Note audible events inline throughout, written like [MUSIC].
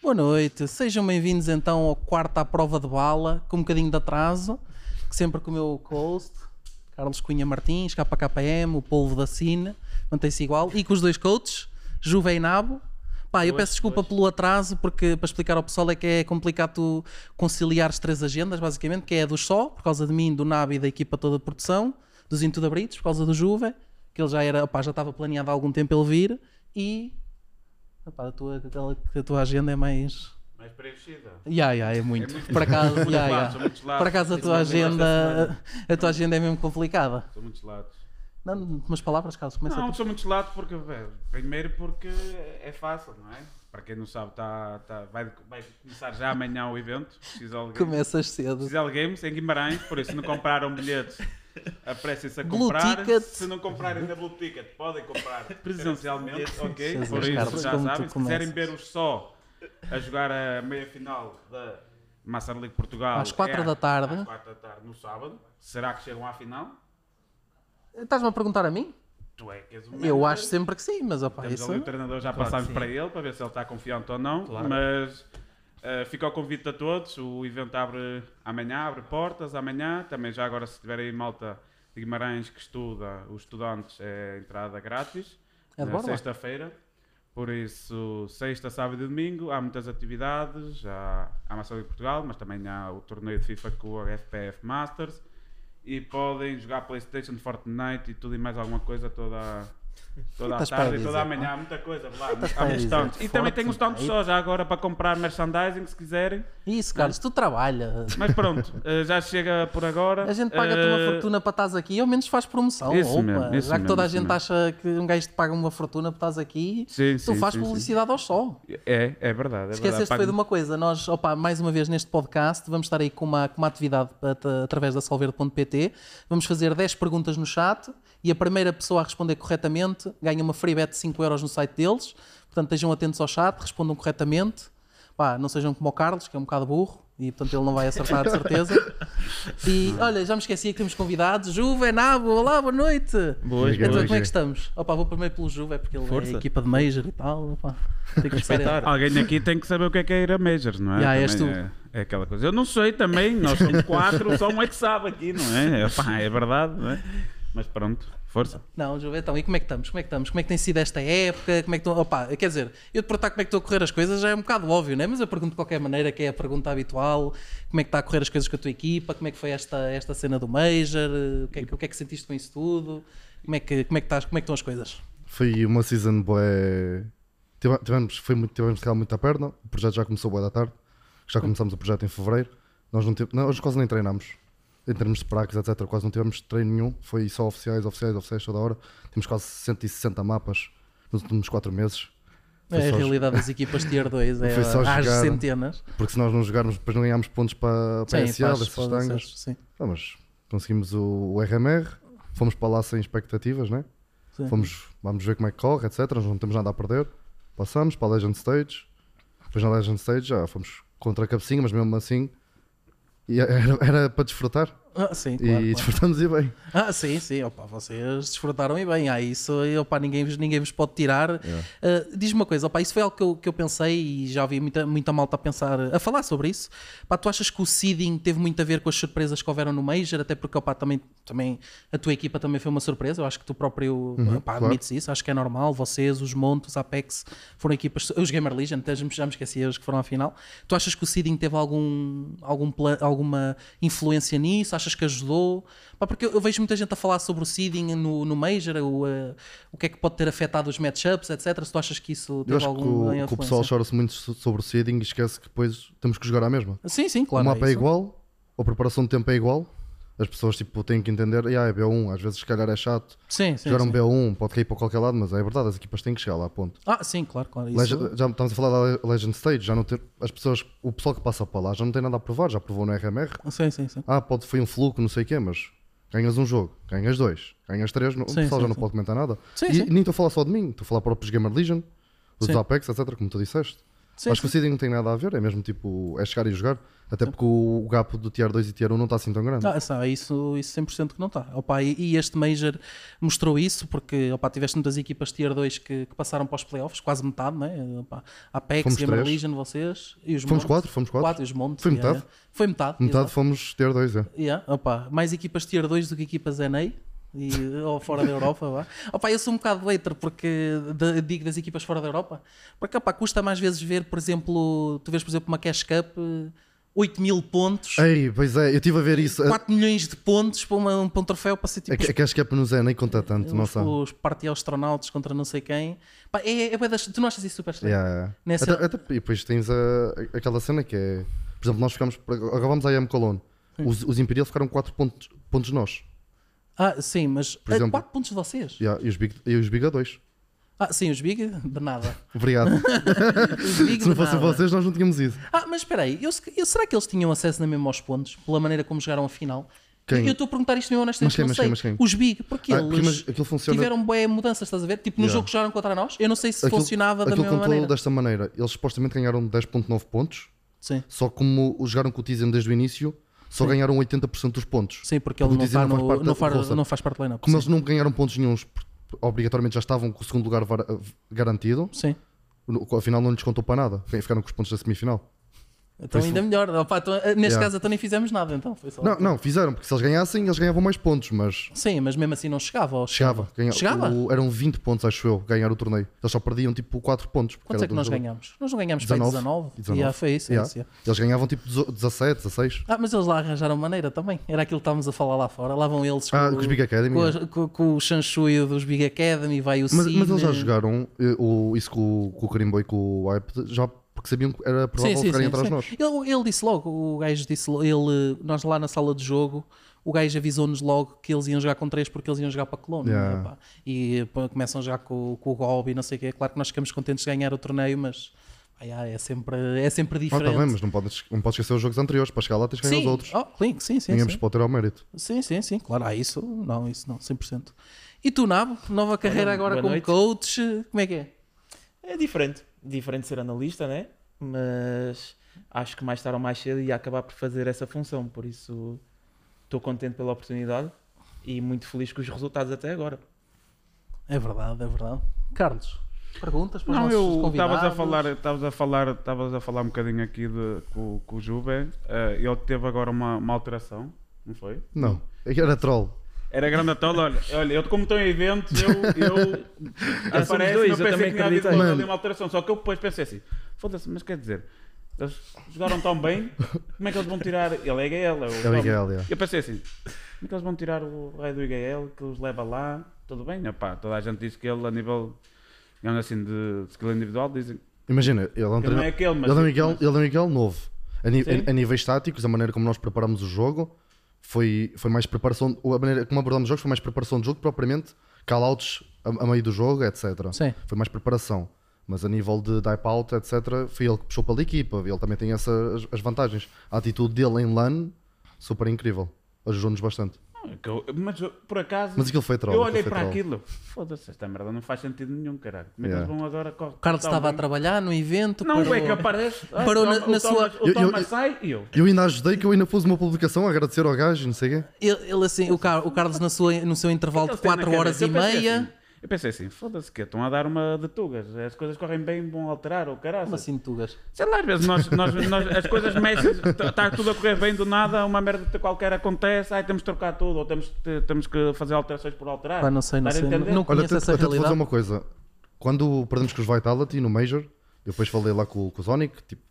Boa noite, sejam bem-vindos então ao quarto à prova de bala, com um bocadinho de atraso, que sempre com o meu co-host, Carlos Cunha Martins, KKM, o polvo da Cine, mantém-se igual, e com os dois coaches, Juve e Nabo. Pá, eu peço desculpa pelo atraso, porque para explicar ao pessoal é que é complicado tu conciliar as três agendas, basicamente, que é a do Só, por causa de mim, do Nabo e da equipa toda de produção, dos the Britos, por causa do Juve, que ele já era, opá, já estava planeado há algum tempo ele vir, e opá, a, tua, aquela, que a tua agenda é mais... Mais preenchida. Ya, ya, é muito. É muito- Por acaso, [LAUGHS] lados. Por acaso a tua agenda, a tua agenda é mesmo complicada. São muitos lados. Não, umas palavras, Carlos, começa Não, tu. são muitos lados porque, velho, primeiro porque é fácil, não é? Para quem não sabe, tá, tá, vai, vai começar já amanhã o evento. Começas cedo. XL Games em Guimarães, por isso se não compraram bilhetes, apressem-se a comprar. Se não comprarem na Blue Ticket, podem comprar [LAUGHS] presencialmente, ok? Por isso já sabem. Se quiserem começas. ver os só a jogar a meia final da Master League Portugal Às quatro é da tarde. Às 4 da tarde no sábado. Será que chegam à final? Estás-me a perguntar a mim? Tu é que és o Eu acho sempre que sim, mas opá, Temos isso. ali o treinador, já passámos para ele para ver se ele está confiante ou não. Mas eh, fica o convite a todos. O evento abre amanhã, abre portas amanhã. Também já agora, se tiverem malta de Guimarães que estuda, os estudantes, é entrada grátis. É de na borla. sexta-feira. Por isso, sexta, sábado e domingo, há muitas atividades. Há há a Maçã de Portugal, mas também há o torneio de FIFA com o FPF Masters. E podem jogar Playstation, Fortnite e tudo e mais alguma coisa toda, toda a tarde e toda a manhã. Há muita coisa lá. Há muitos stands. E também tem uns Fortnite. só já agora para comprar merchandising se quiserem. Isso, Carlos, tu trabalhas. Mas pronto, eh, já chega por agora. A gente paga-te uma Eh, fortuna para estás aqui, ao menos faz promoção. Isso mesmo, isso Já que toda a gente acha que um gajo te paga uma fortuna para estás aqui, tu sim, faz sim, sim. publicidade ao sol. É, é verdade. É Esqueceste foi de uma coisa, nós, opa, mais uma vez neste podcast, vamos estar aí com uma, com uma atividade at- através da solverde.pt. Vamos fazer 10 perguntas no chat e a primeira pessoa a responder corretamente ganha uma free bet de 5 euros no site deles. Portanto, estejam atentos ao chat, respondam corretamente. Pá, não sejam como o Carlos, que é um bocado burro e portanto ele não vai acertar de certeza. E olha, já me esqueci que temos convidados. Juve, Nabo, olá, boa noite. Boas, Então, boas. como é que estamos? Opa, vou primeiro pelo Juve, é porque ele é Força. a equipa de Major e tal. Opa, tem que Respeitar. Alguém aqui tem que saber o que é que é ir a Majors, não é? Já, és tu. É, é aquela coisa. Eu não sei também, nós somos quatro, só um é que sabe aqui, não é? É, é verdade, não é? Mas pronto, força. Não, Juve, então, e como é que estamos? Como é que estamos? Como é que tem sido esta época? Como é que estão... Opa, quer dizer, eu te perguntar como é que estão a correr as coisas já é um bocado óbvio, né? Mas eu pergunto de qualquer maneira, que é a pergunta habitual. Como é que está a correr as coisas com a tua equipa? Como é que foi esta, esta cena do Major? O que, é, que- o que é que sentiste com isso tudo? Como é que, como é que, estás, como é que estão as coisas? Foi uma season. Tive- Tivemos, foi muito, tivemos de calar muito à perna. O projeto já começou bué da tarde. Já começamos o projeto em fevereiro. Nós não tive, não, hoje quase nem treinamos. Em termos de praxis, etc. Quase não tivemos treino nenhum. Foi só oficiais, oficiais, oficiais toda hora. Temos quase 160 mapas nos últimos 4 meses. Foi É a realidade das equipas Tier 2, [LAUGHS] é às jogar. centenas. Porque se nós não jogarmos, depois não ganhámos pontos para, para Sim, SL, faz- tangas. sim. Ah, mas conseguimos o, o RMR. Fomos para lá sem expectativas, né? Sim. Fomos, vamos ver como é que corre, etc. Nós não temos nada a perder. Passamos para a Legend Stage. Depois na Legend Stage já fomos contra a cabecinha, mas mesmo assim e era, era para desfrutar. Ah, sim, e claro, claro. desfrutamos e bem. Ah, sim, sim, opa, vocês desfrutaram e bem. Ah, isso opa, ninguém, vos- ninguém vos pode tirar. Ah, Diz-me uma coisa, opa, isso foi algo que eu, que eu pensei e já ouvi muita, muita malta a pensar, a falar sobre isso. Pá, tu achas que o seeding teve muito a ver com as surpresas que houveram no Major? Até porque opa, também, também a tua equipa também foi uma surpresa. Eu acho que tu próprio opá, claro. admites isso. Acho que é normal. Vocês, os Montos, os Apex, foram equipas. Os Gamer Legion, até já me esqueci, os que foram à final. Tu achas que o seeding teve algum, algum alguma influência nisso? Achas que ajudou? Pá, porque eu, eu vejo muita gente a falar sobre o seeding no, no Major, o, eh, o que é que pode ter afetado os matchups, etc. Se tu achas que isso Eu teve acho que alguma o, que o pessoal chora-se muito so- sobre o seeding e esquece que depois temos que jogar à mesma. Sim, sim, claro. o mapa é, isso. igual, a preparação de tempo é igual. As pessoas tipo, têm que entender, "Ya, é B1, às vezes se calhar é chato. Sim, sim. Jogar um sim. B1 pode cair para qualquer lado, mas é verdade, as equipas têm que chegar lá, ponto. Ah, sim, claro, claro. Isso... Legend- já estamos a falar da Le- Legend Stage, já não ter, as pessoas, o pessoal que passa para lá já não tem nada a provar, já provou no RMR. Sim, sim, sim. Ah, pode foi um fluke, não sei o quê, mas ganhas um jogo, ganhas dois, ganhas três, Sim, o pessoal já não pode comentar nada. Sim, e nem estou a falar só de mim, estou a falar para os Gamer Legion, os Sim. Apex, etc, como tu disseste. Sim, Acho que o seeding não tem nada a ver, é mesmo tipo, é chegar e jogar. Até porque o, gap do Tier 2 e Tier 1 não está assim tão grande. Ah, sabe, isso, isso 100% que não está. Opa, e, e este Major mostrou isso, porque opa, tiveste muitas equipas Tier 2 que, que passaram para os playoffs, quase metade, né? Opa, Apex, Fomos Gamer três. Legion, vocês e os Fomos Montes. quatro, fomos quatro. Quatro, e os Montes. Foi yeah, metade. yeah. Foi metade. Metade exato. fomos Tier 2, é. Yeah, opa, mais equipas Tier 2 do que equipas NA. E, ou fora da Europa, vá. Opa, eu sou um bocado hater porque de- digo das equipas fora da Europa, porque opa, custa mais vezes ver, por exemplo, tu vês, por exemplo, uma Cash Cup, eh, 8 mil pontos, Ei, pois é, eu estive a ver isso. A, 4 milhões de pontos para, uma, para um troféu para ser tipo a, a Cash Cap nos é nem conta tanto, não sabe. os party astronautas contra não sei quem. Pá, é, é das- tu não achas isso super estranho? Yeah. Nessa- Até, até- e depois tens a, aquela cena que é, por exemplo, nós ficamos, agora vamos à IM Cologne. Os, os Imperial ficaram 4 pontos, pontos nós. Ah, sim, mas Por exemplo- 4 pontos de vocês? Yeah, e, os Big, e os Big a 2. Ah, sim, os Big, de nada. [LAUGHS] Obrigado. Big, [LAUGHS] Se não fossem vocês, nós não tínhamos isso. Ah, mas espera aí, eu, eu- será que eles tinham acesso na mesma aos pontos? Pela maneira como jogaram a final? Quem? Eu estou a perguntar isto mesmo honestamente, Mas quem, não mas sei. quem, mas quem? Os Big, porque Ah, porque eles mas aquilo funciona- tiveram boé mudanças, estás a ver? Tipo, no Yeah. jogo que jogaram contra nós, eu não sei se Aquilo- funcionava da mesma maneira. desta maneira. Eles supostamente ganharam 10.9 pontos, Sim, só como jogaram com o Tizen desde o início, só Sim. ganharam 80% dos pontos. sim, porque ele não, não faz no, parte não, faz, não faz parte do line-up. Como eles não ganharam pontos nenhums, obrigatoriamente já estavam com o segundo lugar garantido, Sim. afinal não lhes contou para nada. Ficaram com os pontos da semifinal. Então ainda melhor. Opa, então, neste Yeah. caso então nem fizemos nada, então. Foi só... Não, não, fizeram, porque se eles ganhassem, eles ganhavam mais pontos, mas Sim, mas mesmo assim não chegava. ou chegava. Ganha- Chegava? o- eram 20 pontos, acho eu, ganhar o torneio. Eles só perdiam tipo 4 pontos. Quantos é que nós dois- ganhamos? Nós não ganhamos para 19. 19. 19. Yeah, foi isso, é Yeah. isso, yeah. Eles ganhavam tipo 17, 16. Ah, mas eles lá arranjaram maneira também. Era aquilo que estávamos a falar lá fora. Lá vão eles Ah, com, com os Big Academy. com, as- com- com o Shanshui dos Big Academy, vai o Mas, mas eles já Cine. jogaram eh, o, isso com, o- com o Carimbo e com o Hype, já porque sabiam que era provável sim, ficarem sim, atrás sim. nós. Ele, ele disse logo, o gajo disse ele, nós lá na sala de jogo, o gajo avisou-nos logo que eles iam jogar com três porque eles iam jogar para Colônia. Yeah. né, pá? E pá, começam a jogar com, com o Gob e não sei o quê. Claro que nós ficamos contentes de ganhar o torneio, mas yeah, é, sempre, é sempre Ah, diferente. tá bem, mas não podes, não podes esquecer os jogos anteriores. Para chegar lá tens que ganhar os outros. oh, sim, sim, sim, Ninguém sim. vos pode ter ao mérito. Sim, sim, sim, claro. Ah, isso não, isso não, 100%. E tu, Nabo, nova carreira agora boa como noite. coach, como é que é? É diferente. Diferente ser analista, né? Mas acho que mais tarde ou mais cedo ia acabar por fazer essa função. Por isso estou contente pela oportunidade e muito feliz com os resultados até agora. É verdade, é verdade. Carlos, perguntas para os Não, nossos eu convidados? estavas a falar, estavas a falar, estavas a falar um bocadinho aqui de, com, com o Juve. eh, ele teve agora uma, uma alteração, não foi? Não, era troll. Era grande a tola, olha, olha, eu como estou em eventos, eu, eu [LAUGHS] aparece, dois, eu eu pensei também que tinha havido Mano. uma alteração, só que eu depois pensei assim, foda-se, mas quer dizer, eles jogaram tão bem, como é que eles vão tirar, ele é IGL, é o É. IGL, yeah. Eu pensei assim, como é que eles vão tirar o rei do IGL que os leva lá? Tudo bem, epá, toda a gente diz que ele a nível, assim, de skill individual, dizem Imagina, ele é um não treinador. é aquele, mas... Ele é Miguel, mas- ele é Miguel novo. A, ni- Sim. a- a níveis táticos, a maneira como nós preparamos o jogo foi, foi mais preparação. A maneira como abordamos os jogos foi mais preparação de jogo, propriamente call-outs a, a meio do jogo, etc. Sim. Foi mais preparação. Mas a nível de dive out, etc., foi ele que puxou pela equipa. Ele também tem essas as vantagens. A atitude dele em LAN, super incrível. Ajudou-nos bastante. Eu- mas eu, por acaso, Mas aquilo foi troll. eu olhei para troll. aquilo, foda-se, esta merda não faz sentido nenhum, caralho. Como é que eles vão agora... O Carlos estava a trabalhar no evento. Não, parou- é que aparece. ai, [LAUGHS] parou na- na o Thomas- sua- O Eu- eu- Thomas sai e eu. Eu ainda ajudei que eu ainda pus uma publicação a agradecer ao gajo, não sei o quê. Ele, ele assim, o, Car- o Carlos na sua, no seu intervalo de Eles têm na 4 cabeça. horas e meia. assim, eu pensei assim, foda-se que estão a dar uma de tugas. As coisas correm bem, vão alterar ou caralho. Como assim, Tugas? Sei lá, às vezes nós, nós, nós- as coisas mexem, está tudo a correr bem do nada, uma merda qualquer acontece, ai temos de trocar tudo, ou temos, temos que fazer alterações por alterar. Pá, não sei, não sei. entender? Não Olha, conheço essa até realidade. uma coisa. Quando perdemos com os Vitality no Major, eu depois falei lá com, com o Sonic, tipo,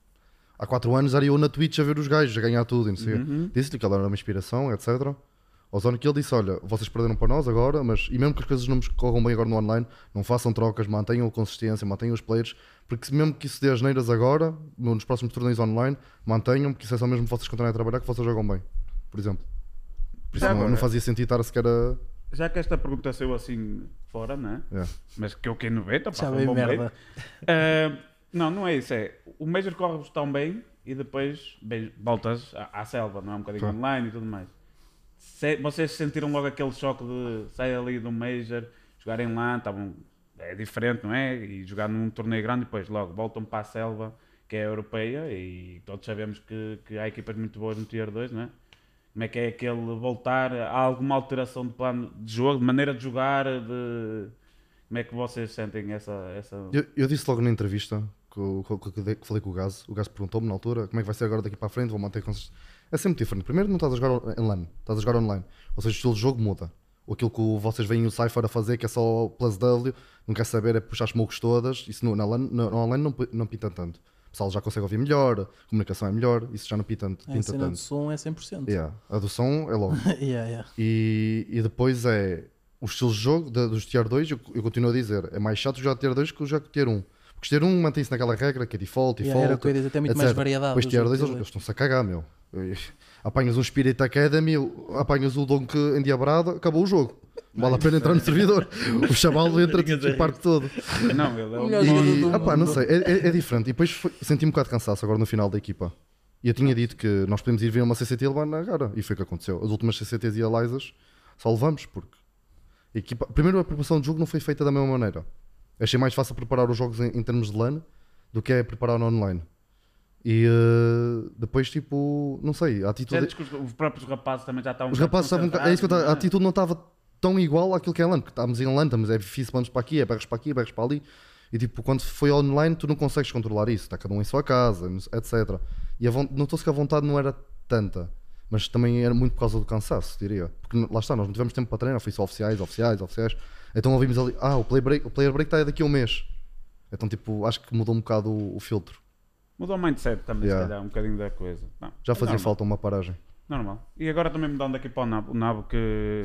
há 4 anos era eu na Twitch a ver os gajos, a ganhar tudo, e não sei. Uhum. Disse-lhe que ela era uma inspiração, etc. Ao Sonic ele disse: Olha, vocês perderam para nós agora, mas e mesmo que as coisas não corram bem agora no online, não façam trocas, mantenham a consistência, mantenham os players, porque se mesmo que isso dê as neiras agora, no- nos próximos torneios online, mantenham, porque isso é só mesmo vocês continuarem a trabalhar que vocês jogam bem, por exemplo. Por isso não, agora- não fazia sentido estar sequer a. Já que esta pergunta saiu assim fora, né? É. mas que eu quem no beta, pá, um veio bom merda. Ah, não, não é isso. É o Major corre tão bem e depois bem, voltas à, à selva, não é? Um bocadinho Claro. online e tudo mais. Se- vocês sentiram logo aquele choque de sair ali do Major, jogarem lá, estavam. É diferente, não é? E jogar num torneio grande e depois logo voltam para a selva que é europeia e todos sabemos que, que há equipas muito boas no Tier 2, não é? Como é que é aquele voltar? Há alguma alteração de plano de jogo, de maneira de jogar? De... Como é que vocês sentem essa. essa... Eu, eu disse logo na entrevista que, que, que- falei com o Gás. O Gás perguntou-me na altura como é que vai ser agora daqui para a frente. Vou manter consist... É sempre diferente. Primeiro, não estás a jogar em LAN, estás a jogar online. Ou seja, o estilo de jogo muda. Ou aquilo que o- vocês veem o Cypher a fazer, que é só plus W, não quer saber, é puxar as smokes todas. Isso no, na LAN, no, no online não, não pinta tanto. O pessoal já consegue ouvir melhor, a comunicação é melhor, isso já não pinta, A pinta cena do tanto. som é 100%. Yeah. A do som é logo. [LAUGHS] yeah, yeah. E, e depois é os estilos de jogo da- dos Tier 2, eu, eu continuo a dizer, é mais chato jogar Tier 2 que jogar Tier 1. Tier 1 mantém-se naquela regra que é default, Yeah, default. era o que eu ia dizer, tem muito mais etc. variedade Os do Tier jogo 2 Tier eles, 2. eles estão-se a cagar, meu. Apanhas um Spirit Academy, apanhas o Donk endiabrado, acabou o jogo. Vale a pena entrar no servidor. [LAUGHS] O chaval entra o parque todo. Não, ele é O melhor jogador do não sei, é, é- é diferente. E depois foi- senti um bocado de cansaço agora no final da equipa. E eu tinha dito que nós podemos ir ver uma CCT e levar na cara. E foi o que aconteceu. As últimas CCTs e Alisas só levamos, porque a equipa... primeiro a preparação de jogo não foi feita da mesma maneira. Achei mais fácil preparar os jogos em, em termos de LAN do que é preparar online. E eh, depois, tipo, não sei, a atitude. Sentes que os, os próprios rapazes também já estão. um Os rapazes estavam. É isso que eu A concentrados, atitude não estava tão igual àquilo que é LAN, porque estávamos em LAN, estamos é difícil, vamos para aqui, é berros para aqui, é berros para ali. E tipo, quando foi online, tu não consegues controlar isso, está cada um em sua casa, etc. E a von- notou-se que a vontade não era tanta, mas também era muito por causa do cansaço, diria. Porque lá está, nós não tivemos tempo para treinar, foi só oficiais, oficiais, oficiais. Então ouvimos ali, ah, o player break, o player break está daqui a um mês. Então, tipo, acho que mudou um bocado o, o filtro. Mudou o mindset também, Yeah. se calhar, um bocadinho da coisa. Não, Já é fazia normal, falta uma paragem. Normal. E agora também mudando aqui para o Nabo. O Nabo que.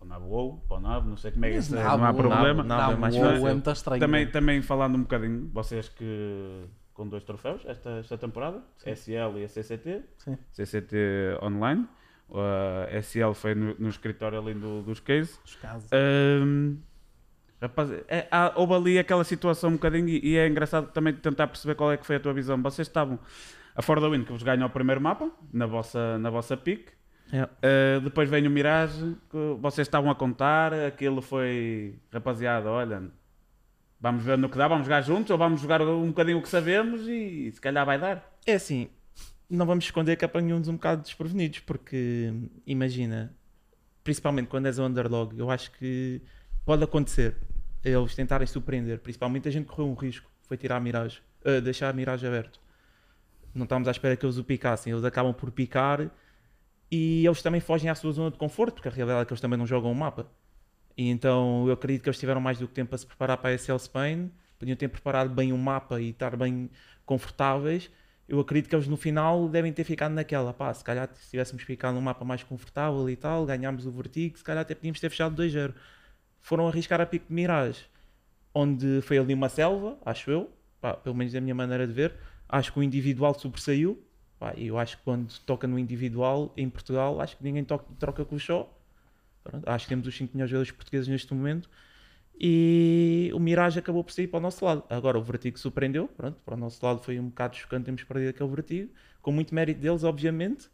O Nabo ou, para o Nabo, não sei como é que é, nabo, não há problema. nabo, nabo é mais fácil. é muito estranho. Também, também falando um bocadinho, vocês que com dois troféus esta, esta temporada, SL e a CCT, Sim. CCT online, a SL foi no, no escritório ali do, dos cases. Os casos. Ahm, rapaz, é, há- houve ali aquela situação um bocadinho e, e é engraçado também tentar perceber qual é que foi a tua visão. Vocês estavam a For the Win que vos ganhou o primeiro mapa na vossa, na vossa pick. Yeah. Uh, depois vem o Mirage, que vocês estavam a contar, aquilo foi, rapaziada, olha, vamos ver no que dá, vamos jogar juntos ou vamos jogar um bocadinho o que sabemos e se calhar vai dar. É assim, não vamos esconder que apanham-nos um bocado desprevenidos, porque imagina, principalmente quando és um underdog, eu acho que pode acontecer eles tentarem surpreender. Principalmente a gente correu um risco, foi tirar a miragem, eh, deixar a miragem aberto. Não estávamos à espera que eles o picassem, eles acabam por picar e eles também fogem à sua zona de conforto, porque a realidade é que eles também não jogam o mapa. E então eu acredito que eles tiveram mais do que tempo para se preparar para a SL Spain, podiam ter preparado bem o mapa e estar bem confortáveis. Eu acredito que eles no final devem ter ficado naquela, pá, se calhar se tivéssemos ficado num mapa mais confortável e tal, ganhámos o vertigo, se calhar até podíamos ter fechado 2-0. Foram arriscar a pico de Mirage, onde foi ali uma selva, acho eu, pá, pelo menos da minha maneira de ver. Acho que o individual sobressaiu. Pá, eu acho que quando toca no individual em Portugal, acho que ninguém toca- troca com o show. Acho que temos os 5 melhores jogadores portugueses neste momento. E o Mirage acabou por sair para o nosso lado. Agora o Vertigo surpreendeu. Pronto, para o nosso lado foi um bocado chocante termos perdido aquele Vertigo. Com muito mérito deles, obviamente.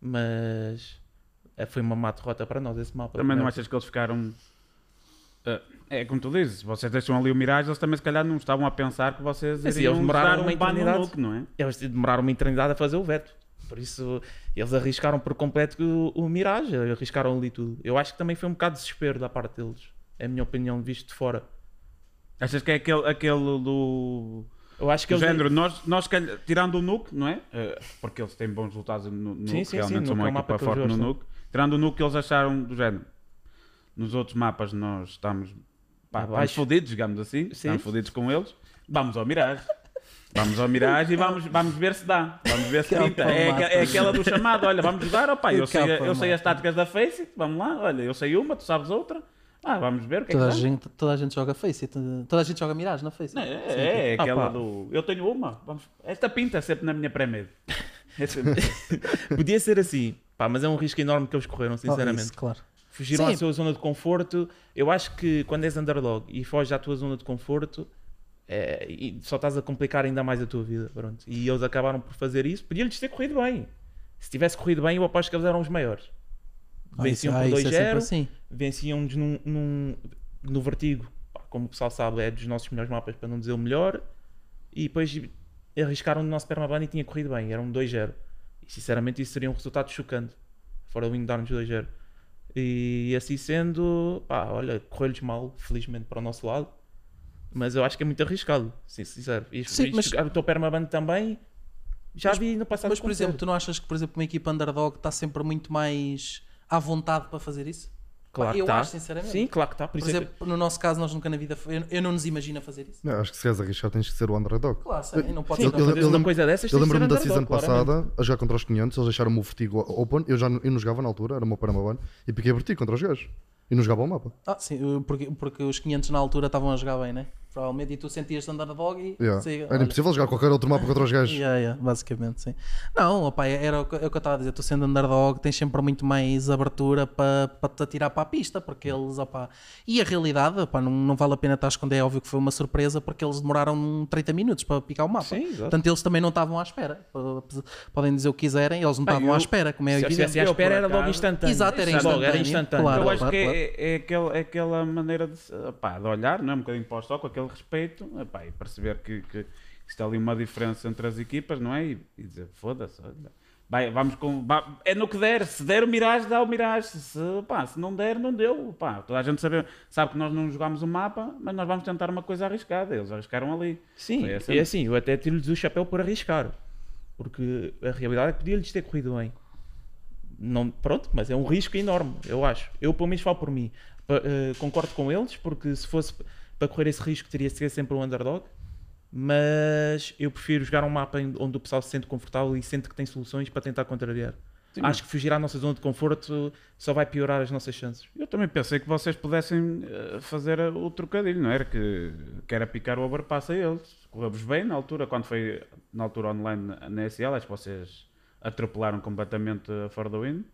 Mas eh, foi uma má derrota para nós esse mapa. Também não Não. achas que eles ficaram. uh, é como tu dizes, vocês deixam ali o Mirage, eles também se calhar não estavam a pensar que vocês Assim, iriam eles demoraram uma um eternidade. não é? Eles demoraram uma eternidade a fazer o veto. Por isso, eles arriscaram por completo o, o Mirage, arriscaram ali tudo. Eu acho que também foi um bocado de desespero da parte deles. É a minha opinião, visto de fora. Achas que é aquele, aquele do. Eu acho que Do eles. género, nós, nós calhar, tirando o Nuke, não é? Eh, porque eles têm bons resultados no Nuke, Sim, sim, sim, realmente são uma é um mapa equipa que forte no. Nuke. Tirando o Nuke, eles acharam do género. Nos outros mapas nós estamos, pá, estamos fodidos, digamos assim. Sim. Estamos fodidos com eles. Vamos ao Mirage. Vamos ao Mirage e vamos, vamos ver se dá. Vamos ver se pinta. É, aque- é aquela do chamado. Olha, vamos jogar. Opa, eu, sei, eu sei as táticas da Face. Vamos lá. Olha, eu sei uma, tu sabes outra. Ah, vamos ver o que é que Toda a, dá. gente, toda a gente joga Face. Toda a gente joga Mirage na Face. Não, é, é, Ah, aquela pá. do. Eu tenho uma. Vamos... Esta pinta sempre na minha pré-med. [LAUGHS] É Podia ser assim, pá, mas é um risco enorme que eles correram, Oh, sinceramente. isso, claro. Fugiram Sim. à sua zona de conforto. Eu acho que quando és underdog e foges à tua zona de conforto, é, e só estás a complicar ainda mais a tua vida. Pronto. E eles acabaram por fazer isso. Podia-lhes ter corrido bem. Se tivesse corrido bem, eu aposto que eles eram os maiores. Venciam ah, por é sempre 2-0, assim. venciam-nos num, num- no Vertigo. Como o pessoal sabe, é dos nossos melhores mapas, para não dizer o melhor. E depois arriscaram no nosso permaban e tinha corrido bem, era um 2-0. E sinceramente isso seria um resultado chocante. Fora o Wing dar-nos 2-0. E assim sendo, pá, olha, correu-lhes mal, felizmente para o nosso lado. Mas eu acho que é muito arriscado, sim, sincero. Sim, isto- mas- o teu permaban também, já vi no passado. Mas, por exemplo, tu não achas que, por exemplo, uma equipa underdog está sempre muito mais à vontade para fazer isso? claro eu que tá. acho, sinceramente. Sim, claro que está. Por, Por é exemplo, no nosso caso, nós nunca na vida. Eu, eu não nos imagino a fazer isso. Não, acho que se queres arriscar tens que ser o underdog. Claro, sim, não pode Sim, ser. eu- fazeres eu uma coisa dessas, Eu lembro-me da underdog, season claramente. passada a jogar contra os 500, eles deixaram-me o Vertigo Open, eu já eu não jogava na altura, era o meu Paramaban, e piquei Vertigo contra os gajos. E não jogava o mapa. Ah, sim, porque, porque os 500 na altura estavam a jogar bem, né? Provavelmente. E tu sentias-te underdog e. Yeah. sim, Era olha. impossível jogar qualquer outro mapa contra os gajos. Yeah, yeah, basicamente, sim. Não, opa, era o que, é o que eu estava a dizer. Tu sendo underdog, tens sempre muito mais abertura para pa te atirar para a pista, porque eles, opa. E a realidade, opa, não, não vale a pena estar a esconder. É óbvio que foi uma surpresa, porque eles demoraram 30 minutos para picar o mapa. Sim, exato. Portanto, eles também não estavam à espera. Podem dizer o que quiserem, eles não estavam à espera, como é Se evidente. estivesse à espera, era logo instantâneo. Exato, era Logo, era instantâneo, instantâneo. claro. eu acho que claro. é, é, aquele, é aquela maneira de, se- pá, de olhar, não é? um bocadinho para o estoque, com aquele respeito epá, e perceber que, que está ali uma diferença entre as equipas, não é? E, e dizer, foda-se, vai, vamos com. vá- é no que der, se der o Mirage, dá o Mirage, se, pá, se não der, não deu. Pá, toda a gente sabe, sabe que nós não jogámos o mapa, mas nós vamos tentar uma coisa arriscada. Eles arriscaram ali. Sim, essa- é assim, eu até tiro-lhes o chapéu por arriscar. Porque a realidade é que podia-lhes ter corrido bem. Não, pronto, mas é um risco enorme, eu acho. Eu, pelo menos, falo por mim. Eh, concordo com eles, porque se fosse para correr esse risco, teria de ser sempre um underdog. Mas eu prefiro jogar um mapa onde o pessoal se sente confortável e sente que tem soluções para tentar contrariar. Sim, Acho que fugir à nossa zona de conforto só vai piorar as nossas chances. Eu também pensei que vocês pudessem eh, fazer o trocadilho, não era? Que, que era picar o overpass a eles. Correu-vos bem na altura, quando foi na altura online na- SL, acho que vocês atropelaram completamente a For the Win.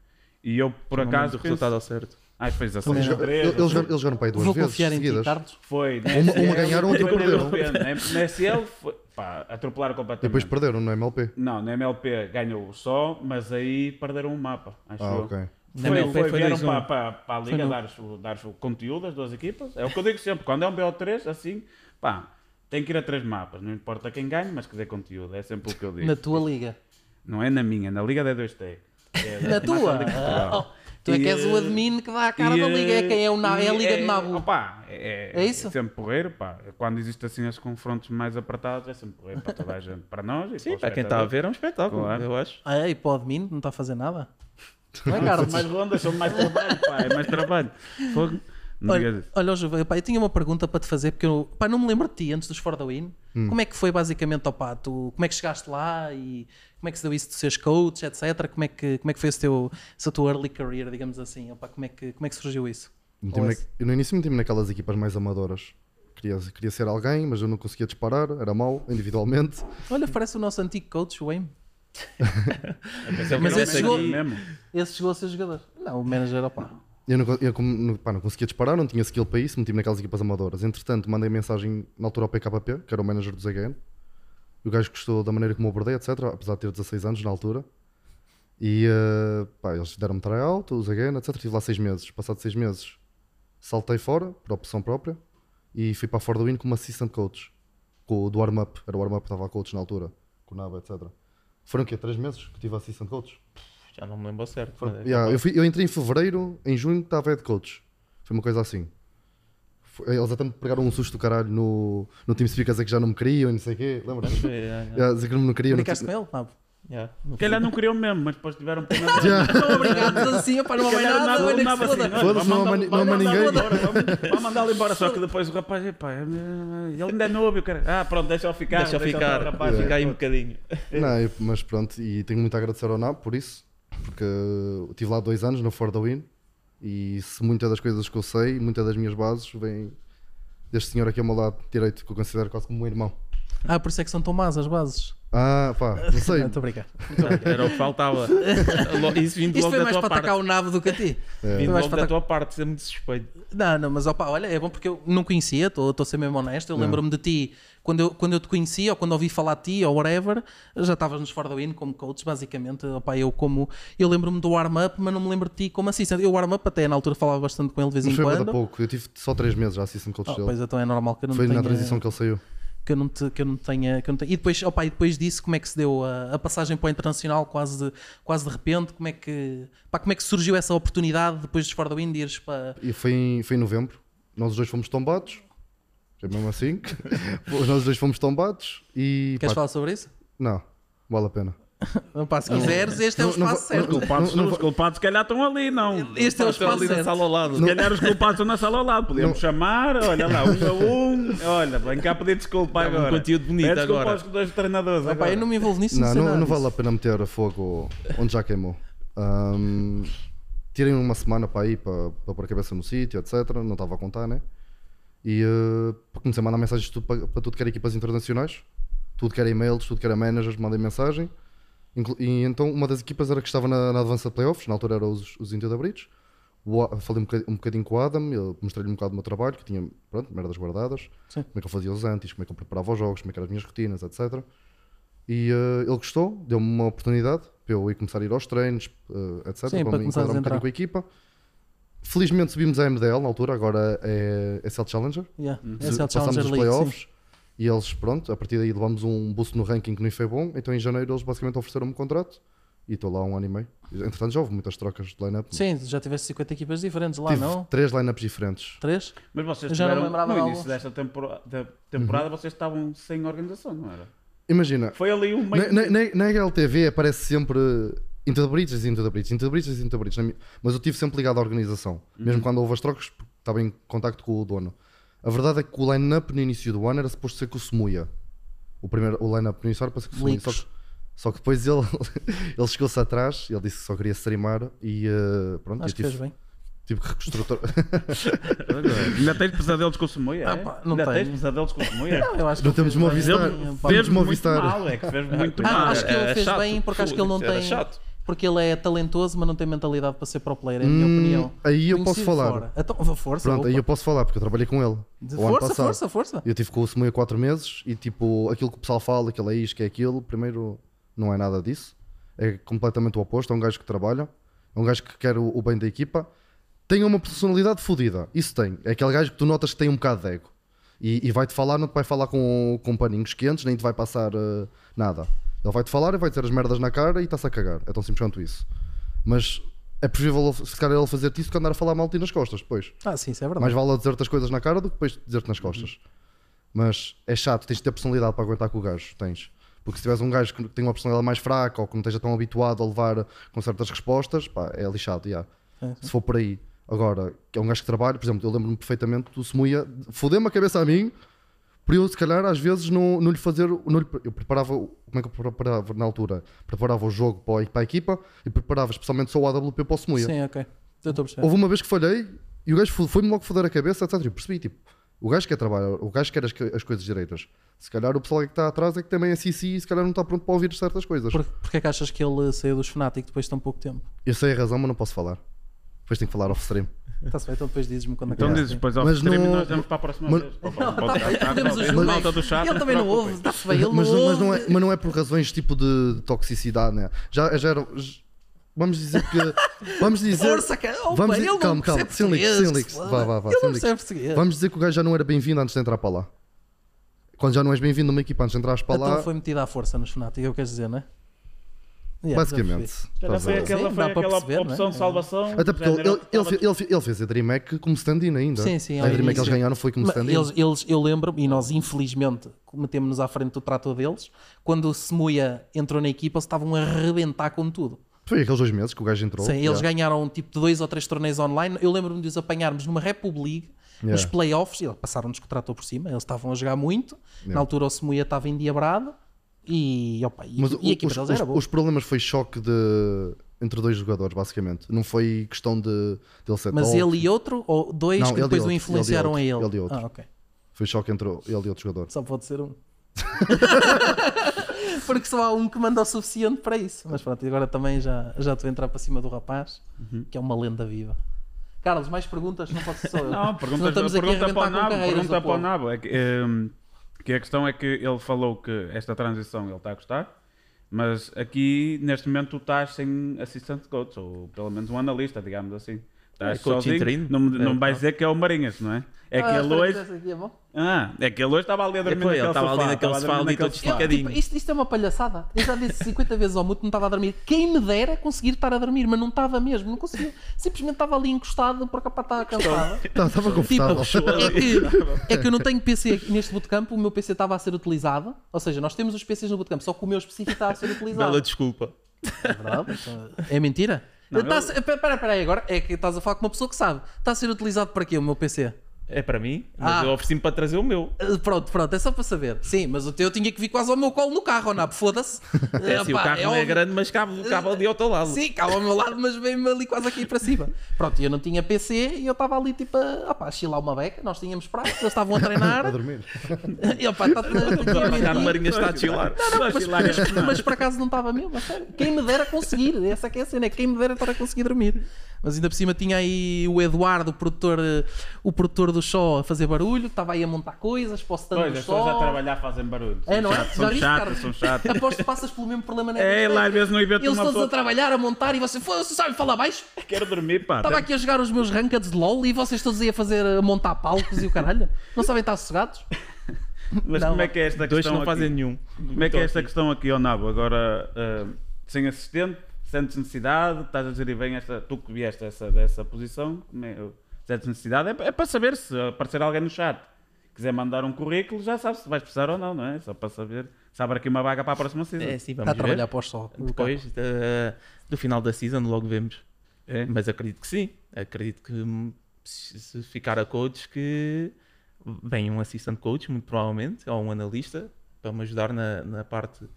E eu, por Não acaso, pensei... resultado ao certo. Ai, foi Eles, 16 eles, eles, eles jogaram para aí duas Vou vezes confiar em ti, seguidas. Foi. na Uma- SL, uma ganharam, outra perderam. Na, SL, foi, pá, atropelaram completamente. depois perderam no MLP. Não, na MLP ganhou só, mas aí perderam o mapa, acho Ah, eu. ok. Foi, MLP foi, foi vieram 2-1. para, para, para a liga no- dar o, dar o conteúdo das duas equipas. É o que eu digo sempre, quando é um BO3, assim, pá, tem que ir a três mapas, não importa quem ganhe, mas que dê conteúdo, é sempre o que eu digo. Na tua liga. Não é na minha, na liga da 2T. É Na tua? Tu é que E, és o eh, admin que dá a cara E, da liga. É quem é, o na, é a e liga de Nabu. opá, é, É isso? sempre porreiro, pá. Quando existem assim os confrontos mais apertados, é sempre porreiro para toda a gente. Para nós e Sim, para, quem está a ver é um espetáculo, Claro. eu acho. Ah, é? E para o admin não está a fazer nada? [LAUGHS] Não é, São Carlos? mais rondas, são mais trabalho, pá, é mais trabalho. Fogo. Não Olha, olha Ju, pá, eu tinha uma pergunta para te fazer, porque eu pá, não me lembro de ti antes dos For the Win. Hum. Como é que foi basicamente, opá, tu, como é que chegaste lá e como é que se deu isso de seres coach, etc. Como é que, como é que foi esse teu, essa tua early career, digamos assim? Opá, como, é que, como é que surgiu isso? Na- esse- eu no início meti-me naquelas equipas mais amadoras. Queria, queria ser alguém, mas eu não conseguia disparar, era mau individualmente. Olha, parece o nosso antigo coach, o Wayne. [LAUGHS] Mas Não, esse chegou-. Esse chegou a ser jogador. Não, o manager, opá. Eu não, eu pá, não conseguia disparar, não tinha skill para isso, meti-me naquelas equipas amadoras. Entretanto, mandei mensagem na altura ao PKP, que era o manager do ZGN. O gajo gostou da maneira como abordei, etc. Apesar de ter 16 anos na altura. E eh, pá, eles deram-me tryout, o ZGN, etc. Estive lá 6 meses. Passado 6 meses, saltei fora, por opção própria. E fui para a For the Win como assistant coach. Com do warm-up. Era o warm-up que estava a coach na altura. Com o Naba, etc. Foram o quê? 3 meses que tive assistant coach? Já não me lembro certo. Foram- mas é Yeah, eu, fui- eu entrei em fevereiro, em junho estava head coach. Foi uma coisa assim. Foi- Eles até me pegaram um susto do caralho no, no TeamSpeak a dizer que já não me queriam e não sei o quê. Lembras? Foi, yeah, yeah. Yeah, dizer que não me queriam. Brincaste com ele? Não. Yeah, calhar não queriam mesmo, mas depois tiveram pena. Yeah. [LAUGHS] Não, obrigado, assim, opá, não há mais nada, nada, olha que nada se assim, foda. olha, Foda-se, não há ninguém. vamos- mandá-lo embora, só que depois o rapaz, epá, é- ele ainda é novo, eu quero. Ah, pronto, deixa-o ficar. Deixa eu ficar, o rapaz ficar aí um bocadinho. Não, eu- mas pronto, e tenho muito a agradecer ao NAB por isso, porque estive lá dois anos no For the Win e se muitas das coisas que eu sei, muitas das minhas bases vêm deste senhor aqui ao meu lado direito, que eu considero quase como um irmão. Ah, por isso é que são tão más as bases. Ah, pá, não sei. [LAUGHS] Não, estou a brincar. Era o que faltava. Isso vindo Isto logo foi da mais tua para parte. atacar o nabo do que a ti. É. Vindo Foi mais logo para da atacar- tua parte, isso é muito suspeito. Não, não, mas opa, olha, é bom porque eu não conhecia, estou a ser mesmo honesto. Eu lembro-me de ti quando eu, quando eu te conhecia ou quando ouvi falar de ti ou whatever, já estavas nos For the Win como coach, basicamente. Opa, eu como eu lembro-me do warm-up, mas não me lembro de ti como assistente. Eu, o warm-up, até na altura falava bastante com ele de vez Mas em foi muito quando. pouco, eu tive só três meses já assistant coach Oh, dele. pois então é normal que eu não Foi tenha... na transição que ele saiu. Que eu não, te, que eu não tenha. Que eu não tenha. E, depois, opa, e depois disso, como é que se deu a, a passagem para o internacional quase de, quase de repente? Como é, que, pá, como é que surgiu essa oportunidade depois dos For the Wind ires para. E foi em, foi em novembro. Nós os dois fomos tombados. É mesmo assim. [LAUGHS] Nós os dois fomos tombados e. Queres pá, falar sobre isso? Não, vale a pena. [LAUGHS] Pá, se quiseres, este é o Não- não espaço certo. Os culpados, Não- não os culpados, se calhar, estão ali, não. Este é o espaço ali na certo. sala ao lado. Se calhar os culpados estão na sala ao lado. Podíamos Não. chamar, olha lá, um a [LAUGHS] um. Olha, vem cá pedir desculpa Dá-me um agora. conteúdo bonito Pede desculpa agora. aos dois treinadores. Opa, agora. eu não me envolvo nisso, Não, não, não vale a pena meter a fogo onde já queimou. Tirem uma semana para ir para, para pôr a cabeça no sítio, etc. Não estava a contar, né? E eh, comecei a mandar mensagens tudo para, para tudo que era equipas internacionais, tudo que era e-mails, tudo que era managers, mandei mensagem. E então uma das equipas era que estava na, na Avança Playoffs, na altura era os, os da Bridge. O A- Falei um bocadinho, um bocadinho com o Adam, mostrei-lhe um bocado do meu trabalho, que tinha pronto, merdas guardadas, Sim. como é que eu fazia os antes, como é que eu preparava os jogos, como é que eram as minhas rotinas, etc. E eh, ele gostou, deu-me uma oportunidade para eu ir começar a ir aos treinos, eh, etc. Sim, para para me enquadrar um bocadinho com a equipa. Felizmente subimos a MDL na altura, agora é, é Cell Challenger. Yeah. Uhum. É o Passámos Challenger os League. E eles, pronto, a partir daí levamos um boost no ranking que nem foi bom. Então em janeiro eles basicamente ofereceram-me um contrato e estou lá há um ano e meio. Entretanto já houve muitas trocas de line-up. Sim, já tiveste 50 equipas diferentes lá, Tive não? três line-ups diferentes. Três? Mas vocês Eu já não tiveram, lembrava no início desta tempora- da temporada, vocês estavam sem organização, não era? Imagina, Foi ali um na, meio. na, na, na HLTV aparece sempre Into the Bridges, Into the Bridges, Into the Bridges, Into the Bridges. Mas eu estive sempre ligado à organização, mesmo quando houve as trocas, estava em contacto com o dono. A verdade é que o line-up no início do ano era suposto ser com o Semuia. O, primeiro, o line-up no início era para ser com o Semuia. Só que, só que depois ele, [LAUGHS] ele chegou-se atrás, ele disse que só queria streamar e uh, pronto, Acho que fez tive, bem. tive que reestruturar. [LAUGHS] [LAUGHS] Ainda tens pesadelos com o Semoia? Ah, é? pá, não Ainda tens pesadelos com o Semoia? Não, eu acho que Não temos fez Movistar. bem. Ele Pá, fez Fez muito mal, é que fez muito Ah, mal. acho que ele Era fez chato. bem porque acho que ele não Era tem. Porque ele é talentoso, mas não tem mentalidade para ser pro player, é a minha Hum, opinião. aí eu Conhecido posso falar. fora. Então, força, Pronto, opa. aí eu posso falar, porque eu trabalhei com ele. Força, força, força. Eu tive com o Semuia 4 meses e tipo, aquilo que o pessoal fala, que ele é isto, que é aquilo, primeiro não é nada disso. É completamente o oposto, é um gajo que trabalha, é um gajo que quer o, o bem da equipa. Tem uma personalidade fodida, isso tem. É aquele gajo que tu notas que tem um bocado de ego. E, e vai-te falar, não te vai falar com, com paninhos quentes, nem te vai passar eh, nada. Ele vai-te falar e vai dizer as merdas na cara e está-se a cagar. É tão simples quanto isso. Mas é preferível se calhar ele fazer-te isso que andar a falar mal de ti nas costas depois. Ah, sim, isso é verdade. Mais vale dizer-te as coisas na cara do que depois dizer-te nas costas. Mas é chato, tens de ter personalidade para aguentar com o gajo. Tens. Porque se tiveres um gajo que tem uma personalidade mais fraca ou que não esteja tão habituado a levar com certas respostas, pá, é lixado. já. É. Se for por aí. Agora, que é um gajo que trabalha, por exemplo, eu lembro-me perfeitamente do Semuia foder-me a cabeça a mim por eu, se calhar, às vezes não, não lhe fazer. Não lhe, eu preparava. Como é que eu preparava na altura? Preparava o jogo para a, para a equipa e preparava especialmente só o AWP para o Semuia. Sim, ok. Houve uma vez que falhei e o gajo fo- foi-me logo foder a cabeça, etc. Eu percebi, tipo, o gajo quer trabalhar, o gajo quer as, as coisas direitas. Se calhar o pessoal que está atrás é que também é CC e se calhar não está pronto para ouvir certas coisas. Por, porque é que achas que ele saiu dos Fnatic depois de tão pouco tempo? Eu sei a razão, mas não posso falar. Depois tenho que falar off stream. Está-se bem, então depois dizes-me quando Então dizes depois ao Mas stream e não- nós vamos para a próxima mas- vez. Não, tá bem, chat, Ele também não ouve, está-se [LAUGHS] bem, ele Mas, não mas, não é, mas não é por razões tipo de, de toxicidade, né? Já, já era. Vamos dizer que. Vamos [LAUGHS] dizer. Força, cara. Opa, vamos dizer, calma, calma, sem leaks, sem leaks. Vá, vá, vá, Ele não. Vamos dizer que o gajo já não era bem-vindo antes de entrar para lá. Quando já não és bem-vindo numa equipa antes de entrares para Então lá, foi metido à força nos Fnatic, é o que queres dizer, não é? Yeah, basicamente. a foi aquela, Sim, foi aquela perceber, é? opção de salvação. Até porque ele, ele, ele, ele, fe- ele fez a Dream Hack como stand-in ainda. Sim, sim, A ao Dream Hack que eles ganharam foi como stand-in. Eles, eles, eu lembro, e nós infelizmente metemos-nos à frente do trator deles, quando o Semuia entrou na equipa, eles estavam a arrebentar com tudo. Foi aqueles dois meses que o gajo entrou. Sim, eles yeah. ganharam tipo de dois ou três torneios online. Eu lembro-me de os apanharmos numa Republic, nos Yeah. playoffs, e passaram-nos com o trator por cima. Eles estavam a jogar muito. Yeah. Na altura o Semuia estava endiabrado. E, opa, e, Mas e a equipa os, deles os- era boa. os problemas foi choque de entre dois jogadores, basicamente. Não foi questão de dele ser Mas top. ele e outro, ou dois Não, que depois outro, o influenciaram ele e a outro, ele? ele e outro. Ah, ok. Foi choque entre ele e outro jogador. Só pode ser um. [LAUGHS] Porque só há um que manda o suficiente para isso. Mas pronto, e agora também já, já estou a entrar para cima do rapaz, Uhum. que é uma lenda viva. Carlos, mais perguntas? Não ser só eu. Não, pergunta, Senão estamos aqui a pergunta para o Nabo. Pergunta para o. Nabo. É que, ehm, que a questão é que ele falou que esta transição ele está a gostar, mas aqui neste momento tu estás sem assistente coach, ou pelo menos um analista, digamos assim. Estás É, sozinho, não, me- não É, vais dizer que é o Marinhas, não é? É que Ah, ele hoje. esse aqui é. Ah, é que ele hoje estava ali a dormir Foi, ele naquele estava ali naquele estava a sofá ali todo esticadinho. Tipo, isto, isto é uma palhaçada. Eu já disse 50 vezes ao que não estava a dormir. Quem me dera conseguir estar a dormir, mas não estava mesmo, não conseguia. Simplesmente estava ali encostado porque para estar cansado. Estava estava confortável. Tipo, é que, é que eu não tenho PC neste bootcamp, o meu PC estava a ser utilizado. Ou seja, nós temos os PCs no bootcamp, só que o meu específico está a ser utilizado. Bela desculpa. É verdade? É mentira? Não, a eu- espera, espera aí, agora é que estás a falar com uma pessoa que sabe. Está a ser utilizado para quê o meu PC? É para mim, mas Ah. eu ofereci-me para trazer o meu. Uh, Pronto, pronto, é só para saber. Sim, mas o teu tinha que vir quase ao meu colo no carro, ou não? Foda-se. [LAUGHS] É, assim, o carro não é grande, mas cabe, cabe ali ao teu lado. Sim, calma ao meu lado, mas veio-me ali quase aqui para cima. Pronto, e eu não tinha PC e eu estava ali tipo a, opá, a chilar uma beca. Nós tínhamos pratos, eles estavam a [LAUGHS] A treinar. dormir. [LAUGHS] e opá, está Ricardo Marinhas está a chilar. mas, mas, mas por acaso não estava mesmo, a sério. Quem me dera conseguir, essa que é a cena, é quem me dera estar a conseguir dormir. Mas ainda por cima tinha aí o Eduardo, o produtor, eh, o produtor do show, a fazer barulho, estava aí a montar coisas para o stand Pois, as pessoas a trabalhar fazem barulho. É, São não é? chatos, Já São viste, chatos, são chatos. Aposto que passas pelo mesmo problema na É, lá às vezes no evento Eles uma todos pessoa a trabalhar, a montar e você, foda-se, sabe falar baixo? quer dormir, pá. Estava aqui a jogar os meus rankeds de LOL e vocês todos aí a fazer, a montar palcos e o caralho. Não sabem estar sossegados? [LAUGHS] Mas Não. como é que é esta Dois questão não fazem aqui? nenhum. Como é que é esta questão aqui, ao Nabo? Agora, ah, sem assistente, sentes necessidade, estás a gerir bem esta, tu que vieste essa, dessa posição, como é, sentes necessidade, é, é para saber se aparecer alguém no chat, quiser mandar um currículo, já sabes se vais precisar ou não, não é? Só para saber, se abre aqui uma vaga para a próxima season. É, sim, Está vamos a trabalhar ver. para o sol. Depois da- do final da season, logo vemos. É? Mas acredito que sim. Acredito que hum, se se ficar a coach, que vem um assistant coach, muito provavelmente, ou um analista, para me ajudar na, na parte,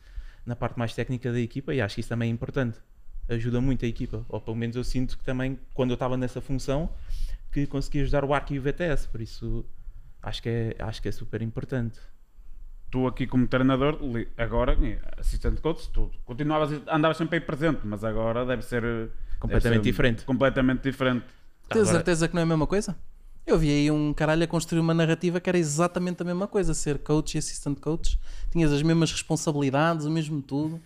na parte mais técnica da equipa. E acho que isso também é importante. Ajuda muito a equipa. Ou pelo menos eu sinto que também, quando eu estava nessa função, que consegui ajudar o ARC e o VTS. Por isso, acho que é, acho que é super importante. Tu aqui como treinador, agora, eh, assistente coach, tu continuavas, andavas sempre aí presente, mas agora deve ser... deve Completamente ser diferente. Completamente diferente. Tens Agora- certeza que não é a mesma coisa? Eu vi aí um caralho a construir uma narrativa que era exatamente a mesma coisa, ser coach e assistant coach. Tinhas as mesmas responsabilidades, o mesmo tudo.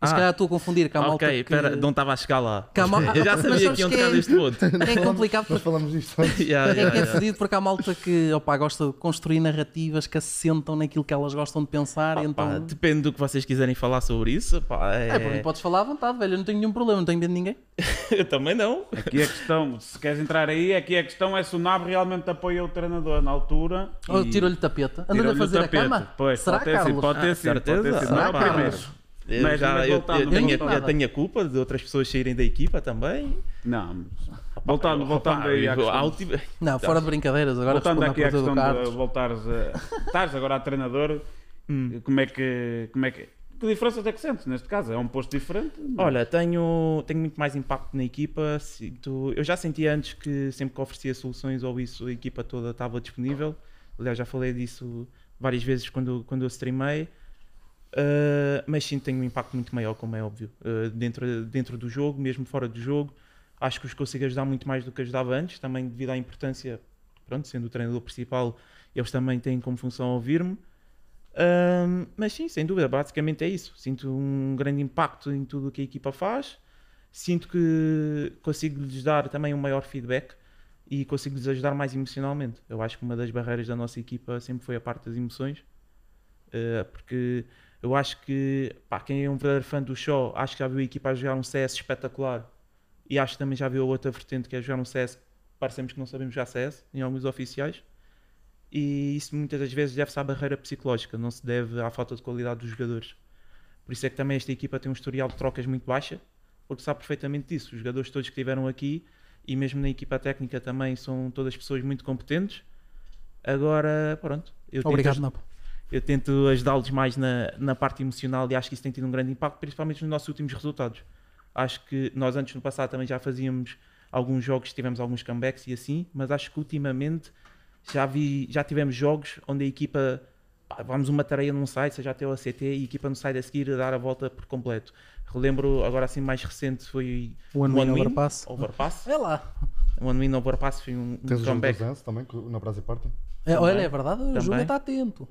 Mas se Ah. calhar estou a confundir com a malta ok, que... espera, não estava a chegar lá. Que mal- Eu já sabia que iam que tocar é- deste ponto. É complicado Nós falamos disto antes. [LAUGHS] Yeah, É que yeah, é yeah. fedido porque há malta que opa, gosta de construir narrativas que assentam naquilo que elas gostam de pensar. Pá, então... depende do que vocês quiserem falar sobre isso. Pá, é... É, por mim podes falar à vontade, velho. Eu não tenho nenhum problema, não tenho medo de ninguém. [LAUGHS] Eu também não. Aqui a questão, se queres entrar aí, aqui a questão é se o NAB realmente apoia o treinador na altura. Ou e- tirou-lhe tapeta. Andou-lhe a fazer tapete. a cama? Pois, Será, pode ter sido, pode ter Ah, sido, pode ter sido. Não é Será, o primeiro. Carlos? Eu, Mas- já, mas eu, voltando, eu tenho, voltando. eu tenho a culpa de outras pessoas saírem da equipa também. Não, mas voltando, voltando aí à questão. Não, fora de brincadeiras. Agora Voltando aqui à questão do de voltares a. Estás agora a treinador, Hum. como é que. Como é que que diferença é que sentes neste caso? É um posto diferente? mas- Olha, tenho, tenho muito mais impacto na equipa. Sinto, eu já senti antes que sempre que oferecia soluções ou isso, a equipa toda estava disponível. Aliás, já falei disso várias vezes quando, quando eu streamei. Uh, mas sim, tenho um impacto muito maior, como é óbvio, uh, dentro, dentro do jogo, mesmo fora do jogo. Acho que os consigo ajudar muito mais do que ajudava antes, também devido à importância, pronto, sendo o treinador principal, eles também têm como função ouvir-me. Um, mas sim, sem dúvida, basicamente é isso. Sinto um grande impacto em tudo o que a equipa faz. Sinto que consigo lhes dar também um maior feedback e consigo lhes ajudar mais emocionalmente. Eu acho que uma das barreiras da nossa equipa sempre foi a parte das emoções, uh, porque eu acho que pá, quem é um verdadeiro fã do show, acho que já viu a equipa a jogar um CS espetacular e acho que também já viu a outra vertente que é jogar um CS. Parecemos que não sabemos jogar CS em alguns oficiais e isso muitas das vezes deve-se à barreira psicológica, não se deve à falta de qualidade dos jogadores. Por isso é que também esta equipa tem um historial de trocas muito baixa, porque sabe perfeitamente disso. Os jogadores todos que estiveram aqui e mesmo na equipa técnica também são todas pessoas muito competentes. Agora, pronto, eu tento, Obrigado, aj- Napo. Eu tento ajudá-los mais na, na parte emocional e acho que isso tem tido um grande impacto, principalmente nos nossos últimos resultados. Acho que nós antes no passado também já fazíamos alguns jogos, tivemos alguns comebacks e assim, mas acho que ultimamente já vi, já tivemos jogos onde a equipa pá, vamos uma tarefa num site, seja até o ACT, e a equipa no site a seguir a dar a volta por completo. Relembro agora assim mais recente foi One One Win Overpass. Overpass. É lá. One Win Overpass foi um, um Tens o jogo comeback. Também, na Brasa e Party. É, olha, é verdade, o Também. Júlio está atento.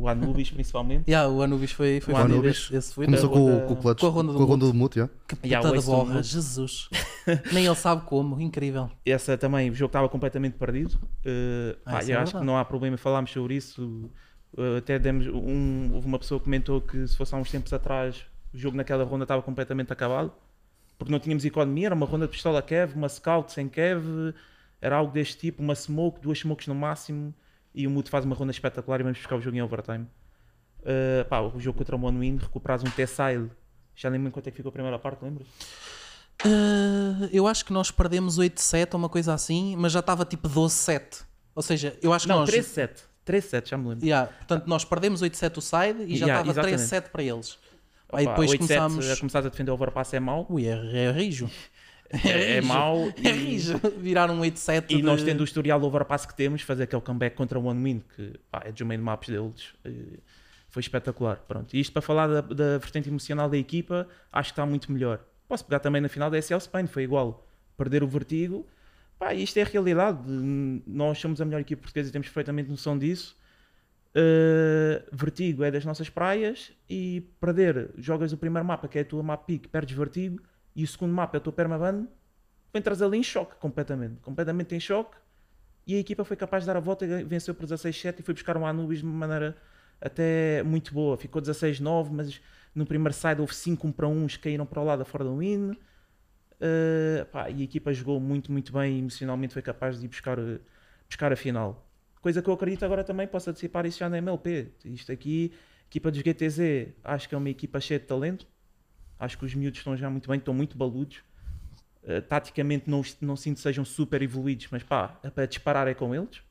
O Anubis, principalmente. Yeah, o Anubis foi, foi O Anubis esse, esse foi Começou da com, ronda- com o clutch, com a ronda do com a ronda do mute, yeah. Que Yeah, puta do borra. Jesus. [LAUGHS] Nem ele sabe como, incrível. Essa também, o jogo estava completamente perdido. Uh, Ah, pá, eu é acho que não há problema em falarmos sobre isso. Uh, até demos um, houve uma pessoa que comentou que se fosse há uns tempos atrás o jogo naquela ronda estava completamente acabado porque não tínhamos economia, era uma ronda de pistola Kev, uma scout sem Kev, era algo deste tipo, uma smoke, duas smokes no máximo e o Muto faz uma ronda espetacular e vamos buscar o jogo em overtime. Uh, pá, o jogo contra o Monowind, recuperas um T-Side, já nem lembro quanto é que ficou a primeira parte, lembras? Uh, eu acho que nós perdemos 8-7 ou uma coisa assim, mas já estava tipo 12-7. Ou seja, eu acho que Não, nós. 3-7, 3-7, já me lembro. Yeah, portanto, nós perdemos 8-7 o side e já Yeah, estava exatamente. 3-7 para eles. Aí Pá, depois 8-7, começámos. a começar a defender o overpass é mau. Ui, é, é rijo. É, é mau. É rijo. Virar um 8-7. E de- nós tendo o historial overpass que temos, fazer aquele comeback contra o One Win, que pá, é dos main maps deles, eh, foi espetacular. Pronto. E isto para falar da, da vertente emocional da equipa, acho que está muito melhor. Posso pegar também na final da SL Spain, foi igual. Perder o vertigo, pá, isto é a realidade. Nós somos a melhor equipa portuguesa e temos perfeitamente noção disso. Uh, vertigo é das nossas praias e perder, jogas o primeiro mapa que é a tua map pick, perdes vertigo e o segundo mapa é o teu permaban, entras ali em choque completamente, completamente em choque. E a equipa foi capaz de dar a volta e venceu por 16-7 e foi buscar um Anubis de uma maneira até muito boa, ficou 16-9 mas no primeiro side houve 5 1 para 1 que caíram para o lado fora do win. Uh, pá, e a equipa jogou muito muito bem e emocionalmente foi capaz de ir buscar, buscar a final. Coisa que eu acredito agora também posso antecipar isso já na MLP isto aqui, equipa dos GTZ acho que é uma equipa cheia de talento acho que os miúdos estão já muito bem, estão muito baludos Uh, taticamente não, não sinto que sejam super evoluídos, mas pá, é para disparar é com eles.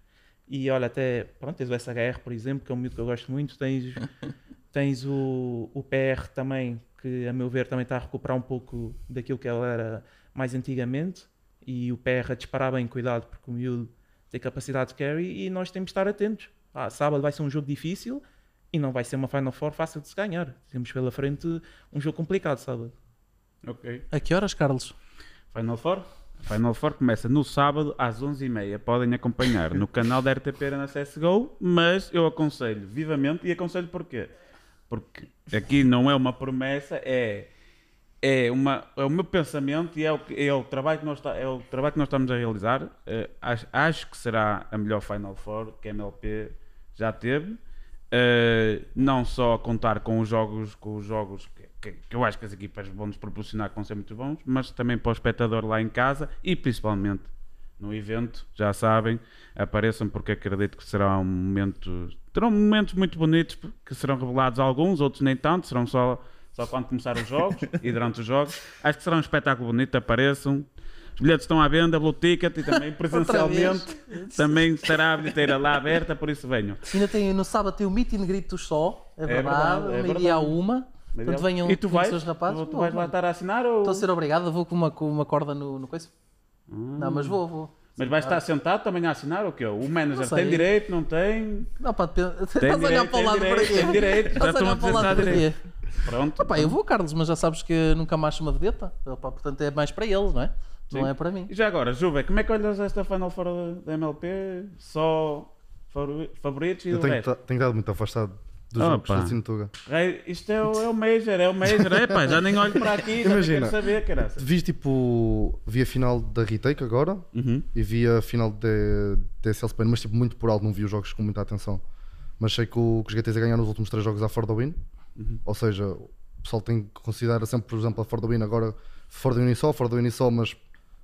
E olha, até pronto, tens o SHR, por exemplo, que é um miúdo que eu gosto muito. Tens, [LAUGHS] tens o, o PR também, que a meu ver também está a recuperar um pouco daquilo que ele era mais antigamente. E o PR a disparar bem, cuidado, porque o miúdo tem capacidade de carry e nós temos de estar atentos. Ah, sábado vai ser um jogo difícil e não vai ser uma Final Four fácil de se ganhar. Temos pela frente um jogo complicado, sábado. Ok. A que horas, Carlos? Final Four? Final Four começa no sábado às 11h30. Podem acompanhar no canal da RTP na CSGO, mas eu aconselho vivamente e aconselho porquê? Porque aqui não é uma promessa, é, é, uma, é o meu pensamento e é o, é o, trabalho, que nós, tá- é o trabalho que nós estamos a realizar. Eh, acho, acho que será a melhor Final Four que a MLP já teve. Eh, não só contar com os jogos, com os jogos que, que- que eu acho que as equipas vão nos proporcionar que vão ser muito bons, mas também para o espectador lá em casa e principalmente no evento, já sabem, apareçam porque acredito que será um momento, terão momentos muito bonitos que serão revelados alguns, outros nem tanto, serão só, só quando começar os jogos [LAUGHS] e durante os jogos. Acho que será um espetáculo bonito, apareçam. Os bilhetes estão à venda, Blue Ticket e também [LAUGHS] presencialmente também estará a bilheteira lá aberta, por isso venham. Ainda tem, no sábado tem o meet and greet do só, é verdade, verdade, é meio-dia à verdade. uma. Portanto, venham e tu vais? os rapazes. Tu, vais lá estar a assinar ou... Estou a ser obrigado, vou com uma, com uma corda no, no coiso. Hum. Não, mas vou, vou. Mas vais estar sentado também a assinar ou o quê? O manager tem direito, não tem? Não, pá, depende- estás a olhar direito, para o lado para direito, quê? tem direito. Já Estás a estão a olhar para o dizer quê? Pronto. Pá, eu vou, Carlos, mas já sabes que nunca mais uma vedeta. Portanto, é mais para eles, não é? Não Sim. é para mim. E já agora, Juve, como é que olhas esta Final Four da- da MLP? Só favori- favoritos e Eu tenho, tenho estado muito afastado dos jogos da Cinetuga. Rei, Isto é o, é o Major, é o Major. [LAUGHS] É pá, já nem olho para aqui, já nem Imagina. quero saber. Vi tipo. Vi a final da Retake agora Uhum. e vi a final de SL Spain, mas tipo muito por alto, não vi os jogos com muita atenção. Mas sei que, o, que os GTs ganharam os últimos três jogos à For the Win. Ou seja, o pessoal tem que considerar sempre, por exemplo, a For the Win agora For the Win só, For the Win só, mas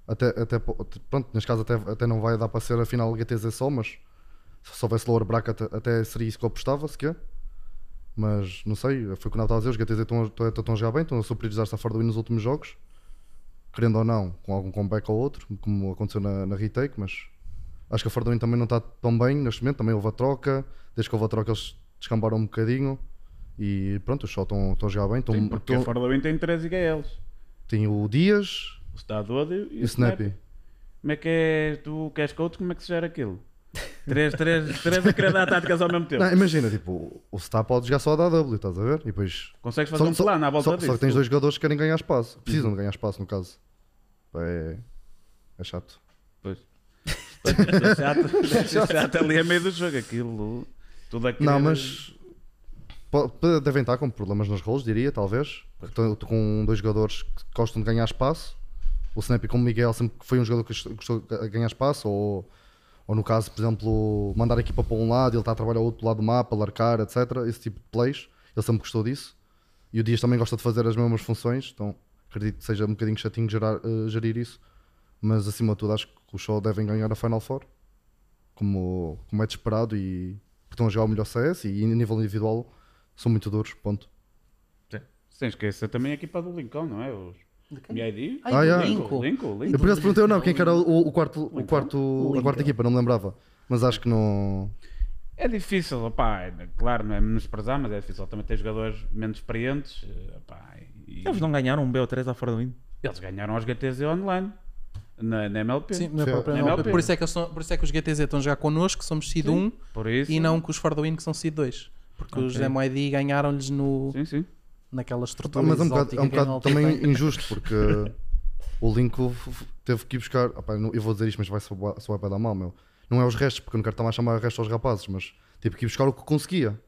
até, até pronto, neste caso até, até não vai dar para ser a final GTZ só, mas se houvesse lower bracket até seria isso que eu apostava, sequer. Mas não sei, foi o que eu estava a dizer, os GTZ estão, estão, estão a jogar bem, estão a superiorizar-se a Win nos últimos jogos querendo ou não, com algum comeback ou outro, como aconteceu na, na retake, mas acho que a Fordwin também não está tão bem neste momento, também houve a troca, desde que houve a troca eles descambaram um bocadinho e pronto, os só estão, estão a jogar bem, estão, Sim, porque a estão- Fórmula 1 tem 13 IGLs. tem o Dias O Estado e, e o Snappy. Como é que é, tu que és coach, como é que se gera aquilo? Três, três, três a querer dar táticas ao mesmo tempo. Não, imagina, tipo, o Star pode jogar só a AW, estás a ver? E depois Consegues fazer um plano à volta só, disso? só que tens dois jogadores que querem ganhar espaço, precisam de ganhar espaço no caso. É, é chato. Pois. Pois, é chato, [LAUGHS] é chato ali a meio do jogo, aquilo. Tudo aquilo. Não, mas devem estar com problemas nas roles, diria, talvez. Estou com dois jogadores que gostam de ganhar espaço. O Snap como o Miguel sempre foi um jogador que gostou de ganhar espaço, ou, ou no caso, por exemplo, mandar a equipa para um lado, ele está a trabalhar ao outro lado do mapa, largar, etc. Esse tipo de plays, ele sempre gostou disso. E o Dias também gosta de fazer as mesmas funções, então acredito que seja um bocadinho chatinho gerar, eh, gerir isso. Mas acima de tudo, acho que os Show devem ganhar a Final Four, como, como é de esperado, e estão a jogar o melhor CS e a nível individual são muito duros. Ponto. Sem esquecer também a equipa do Lincoln, não é? Os Ai, Ah, yeah. Lincoln. Lincoln, Eu por acaso perguntei ou não quem que era o, o quarto, o quarto, a Lincoln. quarta equipa, não me lembrava. Mas acho que não. É difícil, opá, é- claro, não é menosprezar, mas é difícil também ter jogadores menos experientes. eh, opá, e- Eles não ganharam um BO3 à fora do Indo. eles ganharam os GTZ online na, na MLP. Sim, na Sim. própria Na MLP. MLP. Por, isso é que são- por isso é que os GTZ estão a jogar connosco, que somos Seed 1 Por isso. e não com os For the Win, que são Seed 2. Porque os MID ganharam-lhes no, Sim, sim. Naquela estrutura. Mas é um bocado, é um bocado também tem. injusto porque [LAUGHS] o Lincoln f- teve que ir buscar. não- eu vou dizer isto, mas vai soar soar para dar mal, meu. Não é os restos, porque eu não quero estar a chamar restos aos rapazes, mas teve que ir buscar o que conseguia.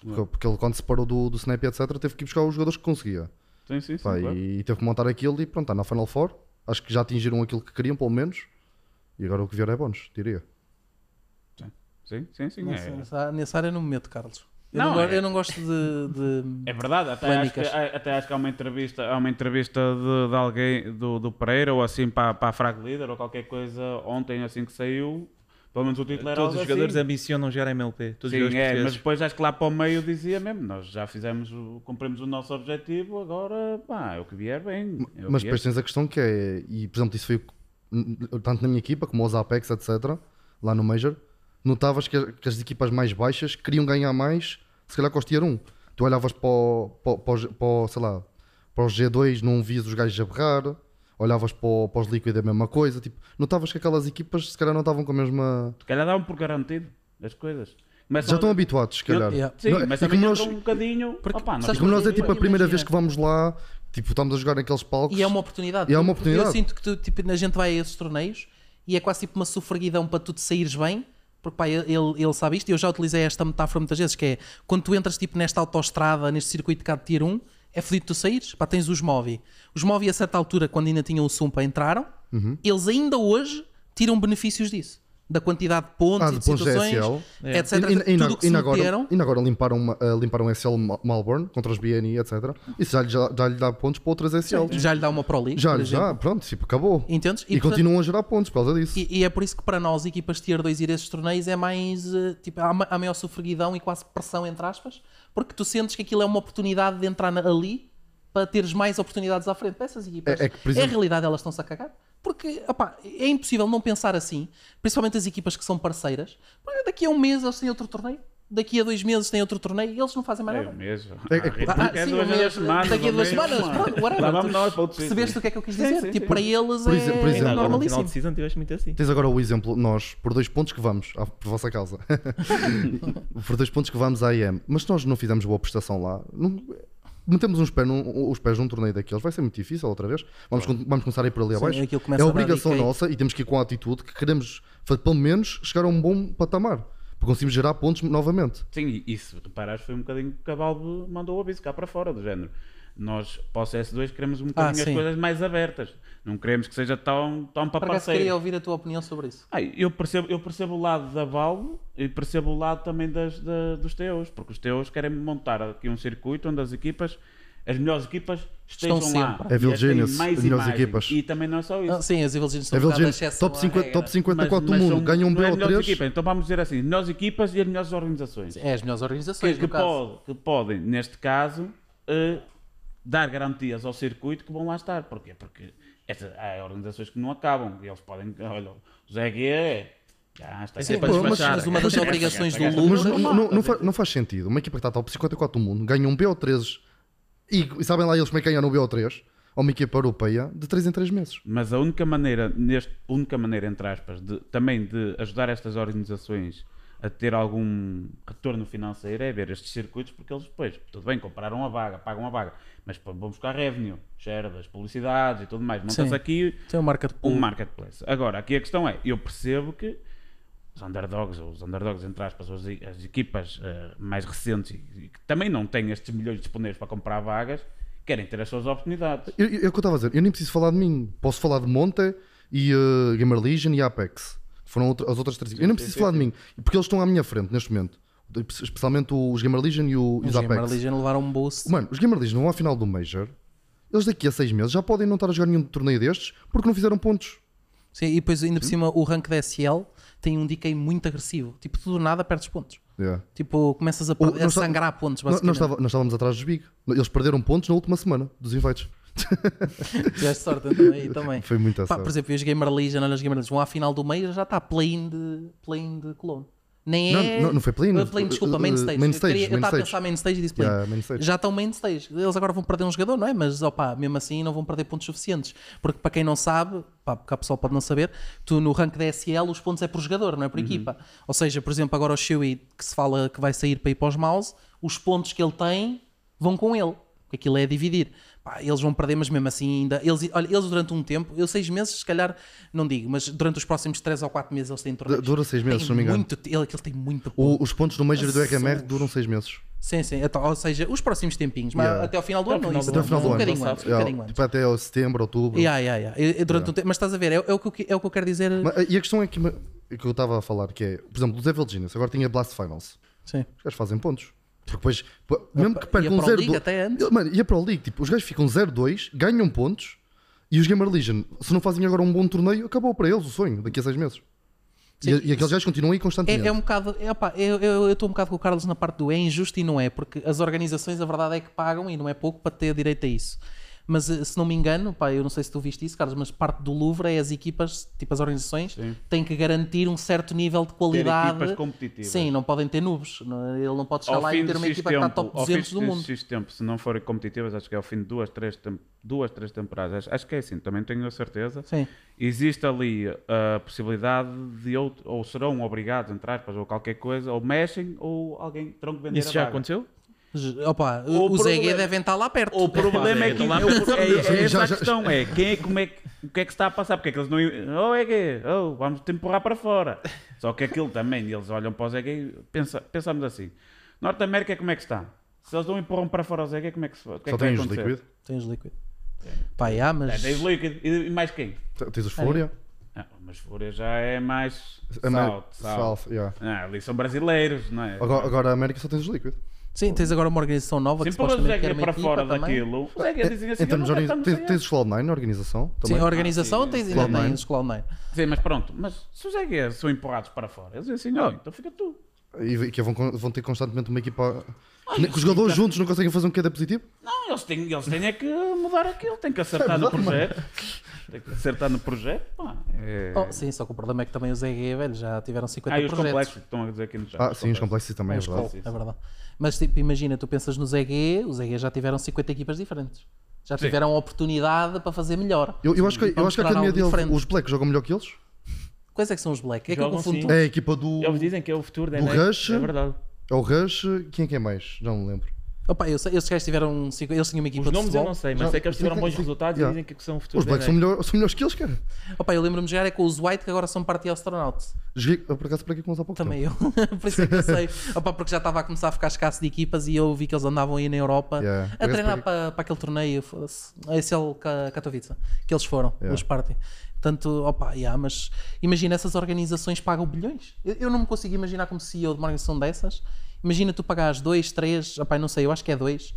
Porque, porque ele, quando se parou do, do Snap, etc., teve que ir buscar os jogadores que conseguia. Sim, sim, sim. Pá, claro. E teve que montar aquilo e pronto, está na Final Four. Acho que já atingiram aquilo que queriam, pelo menos. E agora o que vier é bónus, diria. Sim, sim, sim. Nessa, É, nessa- nessa área não me meto, Carlos. Eu Não, não, é- eu não gosto de. de- [LAUGHS] é verdade, até acho, que, até acho que há uma entrevista, há uma entrevista de, de alguém do, do Pereira ou assim para, para a Frag Leader ou qualquer coisa ontem assim que saiu. Pelo menos o título era Todos os jogadores assim. ambicionam jogar MLP. Todos os Sim, é, mas depois acho que lá para o meio dizia mesmo, nós já fizemos, o- cumprimos o nosso objetivo, agora pá, é o que vier bem. É Mas depois tens a questão que é, e por exemplo, isso foi tanto na minha equipa como os Apex, etc., lá no Major, notavas que, que as equipas mais baixas queriam ganhar mais, se calhar com os Tier 1. Tu olhavas para o, para, para para sei lá, para os G2, não vias os gajos a berrar, olhavas para, o- para os Liquid a mesma coisa, tipo, notavas que aquelas equipas se calhar não estavam com a mesma. Se calhar davam por garantido as coisas. Começam Já a- estão habituados, se calhar. Yeah. Sim, Não, mas e também nós- um bocadinho. Porque- Opa, nós sabes como nós é tipo a primeira vez imagina. que vamos lá, tipo, estamos a jogar naqueles palcos. E é uma oportunidade. E é uma oportunidade. Eu sinto que tu, tipo, a gente vai a esses torneios e é quase tipo uma sufraguidão para tu te saíres bem. Porque pá, ele, ele sabe isto e eu já utilizei esta metáfora muitas vezes, que é quando tu entras tipo nesta autoestrada, neste circuito de cá de tier 1, é fodido tu saíres. Pá, tens os Movi. Os Movi a certa altura, quando ainda tinham o Sumpa, entraram. Uhum. Eles ainda hoje tiram benefícios disso. Da quantidade de pontos Ah, e de de pontos de situações, SL. É. etc. E- e- e Tudo e se agora, meteram. e agora limparam, uma- eh, limparam SL Malborn contra os BNI, etc. Isso já, lhe- já, já lhe dá pontos para outras SL. Já lhe dá uma Pro League, Já, já, pronto, tipo, acabou. Entendes? E, portanto, continuam a gerar pontos por causa disso. E, e é por isso que para nós, equipas tier 2 ir a esses torneios é mais. eh, Tipo, há, há maior sofreguidão e quase pressão, entre aspas, porque tu sentes que aquilo é uma oportunidade de entrar na- ali para teres mais oportunidades à frente para essas equipas. É- é que, a exemplo- realidade, elas estão-se a cagar. Porque opá, é impossível não pensar assim, principalmente as equipas que são parceiras. Daqui a um mês eles têm outro torneio, daqui a dois meses têm outro torneio e eles não fazem mais É nada. o mesmo. É- é- Ah, é sim, duas um vezes mês, a semana, daqui a duas semanas, pronto, whatever. Percebeste o que é que eu quis dizer? sim, tipo, sim. para eles Por é, exemplo- por é exemplo- Ainda agora no final normalíssimo. de season tiveste muito assim. Tens agora o exemplo, nós, por dois pontos que vamos, ah, por vossa causa, [LAUGHS] por dois pontos que vamos à IM, mas se nós não fizermos boa prestação lá, não, metemos uns pés num, os pés num torneio daqueles, vai ser muito difícil outra vez. Vamos, con- vamos começar a ir por ali Sim, abaixo. começa É obrigação nossa e temos que ir com a atitude que queremos, pelo menos, chegar a um bom patamar. Para conseguirmos gerar pontos novamente. Sim, e isso, reparaste, foi um bocadinho que a Valve mandou o aviso cá para fora, do género. Nós, para o CS2, queremos um bocadinho as Ah, sim. coisas mais abertas. Não queremos que seja tão, tão para parceiro. queria ouvir a tua opinião sobre isso. Ai, eu, percebo, eu percebo o lado da Valve e percebo o lado também das, da- dos TOs, porque os TOs querem montar aqui um circuito onde as equipas, as melhores equipas, estejam Estão lá. sempre. Evil as Genius, mais as melhores imagem. equipas. E também não é só isso. Ah, sim, as Evil Genius são Evil Genius, top à 50, regra. top 54 Mas- do mundo, são- ganham um é as melhores BO3. equipas, Então vamos dizer assim, as melhores equipas e as melhores organizações. É as melhores que, organizações, que caso. pode- que podem, neste caso, eh, dar garantias ao circuito que vão lá estar. Porquê? Porque essa- há organizações que não acabam. E eles podem. Olha, o ZG já está Sim, mas- para mas- uma das obrigações do Lula- não, não, não, fa- não faz sentido. Uma equipa que está top 54 do mundo ganha um BO3 e, e sabem lá eles como é que ganham no BO3 ou uma equipa europeia de 3 em 3 meses. Mas a única maneira, neste, única maneira, entre aspas, de, também de ajudar estas organizações a ter algum retorno financeiro é ver estes circuitos, porque eles depois, tudo bem, compraram a vaga, pagam a vaga, mas vão buscar revenue, share das publicidades e tudo mais. Monta-se Sim. aqui Tem um market um marketplace. Agora, aqui a questão é, eu percebo que os underdogs, ou os underdogs entre aspas, as, as equipas eh, mais recentes e, que também não têm estes milhões disponíveis para comprar vagas, querem ter as suas oportunidades. Eu- eu- É o que eu estava a dizer, eu nem preciso falar de mim. Posso falar de Monte e uh, Gamer Legion e Apex. Foram outra- as outras três. Eu não preciso sim, falar de mim, porque eles estão à minha frente neste momento. Especialmente os Gamer Legion e, o, e os Os Gamer Apex. Legion levaram um boost. Mano, os Gamer Legion vão à final do Major. Eles daqui a seis meses já podem não estar a jogar nenhum torneio destes porque não fizeram pontos. Sim, e depois ainda por cima o rank da SL tem um decay muito agressivo. Tipo, tu do nada perdes pontos. Yeah. Tipo, começas a, O- perder, a nós está- sangrar pontos, Nós, basicamente. nós estava- nós estávamos atrás dos Big. Eles perderam pontos na última semana dos invites. [LAUGHS] Tiveste sorte então, aí também. Foi muito sorte. por exemplo, e os Gamer Legion, olha os Gamer Legion, vão à final do meio já está play-in de, play de Cologne. Nem é. Não, não, não foi play-in. Uh, play-in, desculpa, main stage. main Eu stage, eu estava a pensar main stage e disse play-in. Yeah. Já estão main stage. Eles agora vão perder um jogador, não é? Mas opá, mesmo assim não vão perder pontos suficientes. Porque para quem não sabe, pá, porque a pessoa pode não saber, tu no rank da SL os pontos é por jogador, não é por Uhum. equipa. Ou seja, por exemplo, agora o Shui que se fala que vai sair para ir para os mouse, os pontos que ele tem vão com ele. Porque aquilo é dividir. Pá, eles vão perder, mas mesmo assim ainda. Eles, olha, eles durante um tempo, eu seis meses, se calhar, não digo, mas durante os próximos três ou quatro meses eles têm torneios. Dura seis meses, Tem se não me engano. Muito, ele, aquilo tem muito ponto. O- os pontos do Major e do RMR duram seis meses. Sim, sim. Então, ou seja, os próximos tempinhos, mas Yeah. até ao final do Até ano, ao não, final isso Até o final do ano. bocadinho um Yeah, bocadinho antes. tipo, até ao setembro, outubro. Yeah, yeah, yeah. E- durante um tempo- mas estás a ver, é, é o que eu, é o que eu quero dizer. Mas, e a questão é que, que eu estava a falar, que é, por exemplo, os Evil Genius, agora tinha Blast Finals. Sim. Os gajos fazem pontos. Porque depois, mesmo que percam ia para o 0 League até antes. Mano, ia para o League, tipo, os gajos ficam 0-2, ganham pontos e os Gamer Legion, se não fazem agora um bom torneio, acabou para eles o sonho, daqui a seis meses. E, Sim. e aqueles gajos continuam aí constantemente. É, é um bocado. É, eu- eu estou um bocado com o Carlos na parte do é injusto e não é, porque as organizações, a verdade é que pagam e não é pouco para ter direito a isso. Mas eh, se não me engano, pá, eu não sei se tu viste isso, Carlos, mas parte do Louvre é as equipas, tipo as organizações, Sim. têm que garantir um certo nível de Ter qualidade. equipas competitivas. Sim, não podem ter nubes. Não- Ele não pode chegar Ao lá fim e ter uma equipa que está tempo, top ao fim 200 do mundo. X tempo, se não forem competitivas, acho que é ao fim de duas, três, tem- duas, três temporadas. Acho, acho que é assim, também tenho a certeza. Sim. Existe ali a possibilidade de outro, ou serão obrigados, entre aspas, ou qualquer coisa, ou mexem, ou alguém terão que vender Isso a já vaga. aconteceu? Opa, O os EG problema- devem estar lá perto. O problema é que é, o- é, é essa já- a questão, é quem é, como é que, o que é que está a passar, porque é que eles não oh é gay, oh, vamos te empurrar para fora. Só que aquilo também, eles olham para os EG e pensa, pensamos assim, Norte América como é que está? Se eles não empurram para fora os EG, como é que se o que é Só que vai tens Liquid. Pá, yeah, mas. É, tens Liquid e e mais quem? tens os Fúria, Ah, mas Fúria já é mais é. South, yeah. Ah, ali são brasileiros, não é? Agora, agora a América só tens os Liquid. Sim, tens agora uma organização nova Se que supostamente quer uma para fora também. daquilo, os EG dizem assim, não organiza- quero tens, tens os Cloud9 na organização Sim, também. a organização sim, tens sim. ainda Cloud9. tens os Cloud9. Sim, mas pronto, mas se os EG são empurrados para fora, eles dizem assim, oh, então fica tu. E que vão, vão ter constantemente uma equipa. que os jogadores juntos não conseguem fazer um QD positivo? Não, eles têm, eles têm é que mudar aquilo, têm que acertar no projeto. Tem que acertar no projeto. Pá, é... Oh, sim, só que o problema é que também os EG, velho, já tiveram 50 ah, e os projetos. complexos que estão a dizer aqui no chat. Ah, sim, os complexos também, é verdade. Col- é verdade. Mas tipo, imagina, tu pensas nos EG, os EG já tiveram 50 equipas diferentes. Já Sim. tiveram a oportunidade para fazer melhor. Eu, eu acho que, eu acho que a academia deles, diferente. os Blacks jogam melhor que eles. Quais é que são os Black? É que eu confundo. É a equipa do. Eles dizem que é o futuro da Do NX, Rush? É verdade. É o Rush. Quem é que é mais? Já não me lembro. Opa, eu sei, esses gajos tiveram. cinco- Eles tinham uma equipa Os de nomes eu futebol. não sei, mas Já- sei que eles tiveram bons resultados Yeah. e dizem que são o futuro Os Blacks são, melhor, são melhores que eles, cara. Opa, eu lembro-me de jogar é com os White que agora são parte astronauts. Joguei, eu, por acaso, para aqui com eles há pouco Também tempo. eu. [LAUGHS] Por isso é que eu sei. Opa, porque já estava a começar a ficar escasso de equipas e eu vi que eles andavam aí na Europa Yeah. a treinar para, para aquele torneio, foda-se, a SL Ka- Katowice, que eles foram, Yeah. os Party. Portanto, opa, yeah, mas imagina, essas organizações pagam bilhões. Eu, eu não me consigo imaginar como CEO de uma organização dessas. Imagina tu pagares 2, 3, opa, não sei, eu acho que é 2,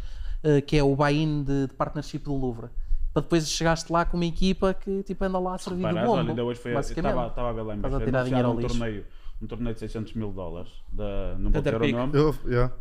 que é o buy-in de, de partnership do Louvre. Para depois chegaste lá com uma equipa que tipo, anda lá a servir de Parares, bombo. olha, ainda hoje foi, estava, estava a ver lá em Estás a baixo, tirar dinheiro ao um lixo. torneio, um torneio de 600 mil dólares, da, não vou dizer o nome, Eu, yeah.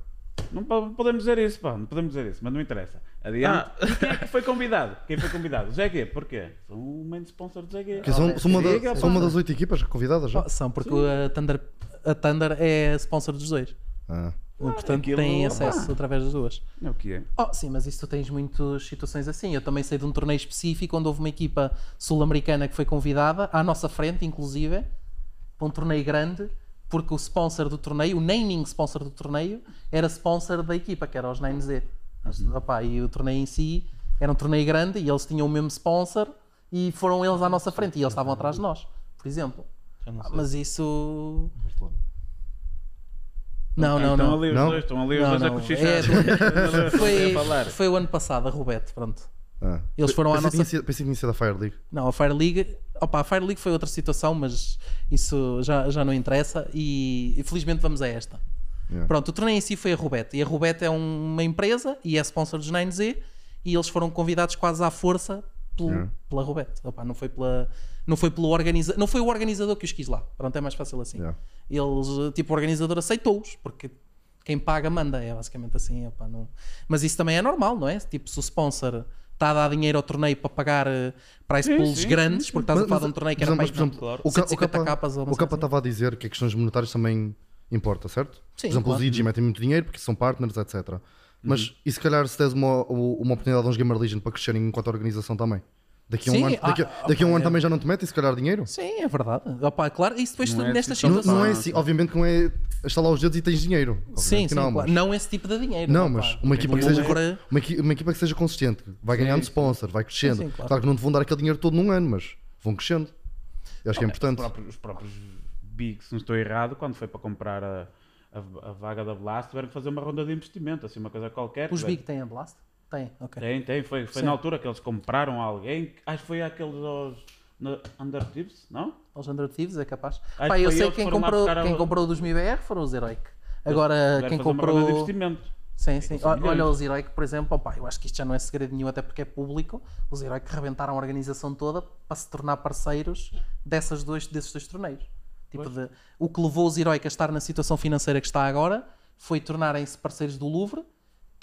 não po- podemos dizer isso, pá, não podemos dizer isso, mas não interessa. Adiante. Ah. Quem é que foi convidado? Quem foi convidado? Zé Porquê? São o main sponsor do Zé Que são, são, uma da- Siga, são uma das oito equipas convidadas já. Oh, são, porque a Thunder, a Thunder é sponsor dos dois. Ah. Portanto, aquilo- têm acesso através das duas. É o que é. Oh, sim, mas isso tu tens muitas situações assim. Eu também sei de um torneio específico onde houve uma equipa sul-americana que foi convidada, à nossa frente, inclusive, para um torneio grande, porque o sponsor do torneio, o naming sponsor do torneio, era sponsor da equipa, que era os 9Z. Opa, e o torneio em si era um torneio grande e eles tinham o mesmo sponsor e foram eles à nossa frente e eles estavam atrás de nós, por exemplo. Ah. Mas isso. Não, Ah, não, estão não. ali os Não? dois, estão ali os Não, dois a não. cochichar. É [LAUGHS] Foi, a falar. foi o ano passado, a Rubete, pronto. Ah. Eles foram à pensei que nossa- tinha Pensei que tinha sido a Fire League. Não, a Fire League. Opa, a Fire League foi outra situação, mas isso já, já não interessa. E infelizmente vamos a esta. Yeah. Pronto, o torneio em si foi a Rubete. E a Rubete é um- uma empresa e é sponsor dos 9Z. E eles foram convidados quase à força pelo- Yeah. pela Rubete. Opa, não foi pela. Não foi, pelo organiza... não foi o organizador que os quis lá. Pronto, é mais fácil assim. Yeah. Eles, tipo, o organizador aceitou-os, porque quem paga manda, é basicamente assim. opa, não... Mas isso também é normal, não é? Tipo, se o sponsor está a dar dinheiro ao torneio para pagar eh, prize Sim, pools sim, grandes, sim, porque estás a Mas- falar de um torneio que era para por exemplo, claro. o Ca- o 150 Capa- capas ou O Capa coisa estava a dizer que a questões monetárias também importa, certo? Sim, por exemplo, claro. os IG metem muito dinheiro porque são partners, etc. Mas Uhum. e se calhar se tens uma, uma oportunidade aos Gamer Legion para crescerem enquanto organização também? Daqui a um Sim, ano, daqui, a- ah, daqui a um ano é. também já não te metem, se calhar, dinheiro? Sim, é verdade. Opa, claro, isso depois Não tudo é nestas assim tão Não, situações. não é Sim. assim, obviamente que não é estalar os dedos e tens dinheiro. Obviamente Sim, que sim, não, claro. mas, não esse tipo de dinheiro. não, opa. mas uma equipa, que seja, uma, equi- uma equipa que seja consistente, vai ganhando sponsor, vai crescendo. Sim, sim, claro. claro. que não te vão dar aquele dinheiro todo num ano, mas vão crescendo. Eu acho que é Os importante. próprios, os próprios Big, se não estou errado, quando foi para comprar a, a, a vaga da Blast, tiveram que fazer uma ronda de investimento, assim, uma coisa qualquer. Os Tiveram- Big têm a Blast? Tem, ok. Tem, tem. Foi, foi Sim. na altura que eles compraram alguém. Acho que foi aqueles aos Under Thieves, não? Os Under Thieves é capaz. Acho Pá, eu sei quem que lá comprou, buscar a- quem comprou dos MIBR foram os Heroic. Agora, quem comprou. investimento. Sim, sim. Olha, os Heroic, por exemplo, opá, eu acho que isto já não é segredo nenhum, até porque é público. Os Heroic rebentaram a organização toda para se tornar parceiros dessas dois, desses dois torneios. Tipo de, o que levou os Heroic a estar na situação financeira que está agora foi tornarem-se parceiros do Louvre,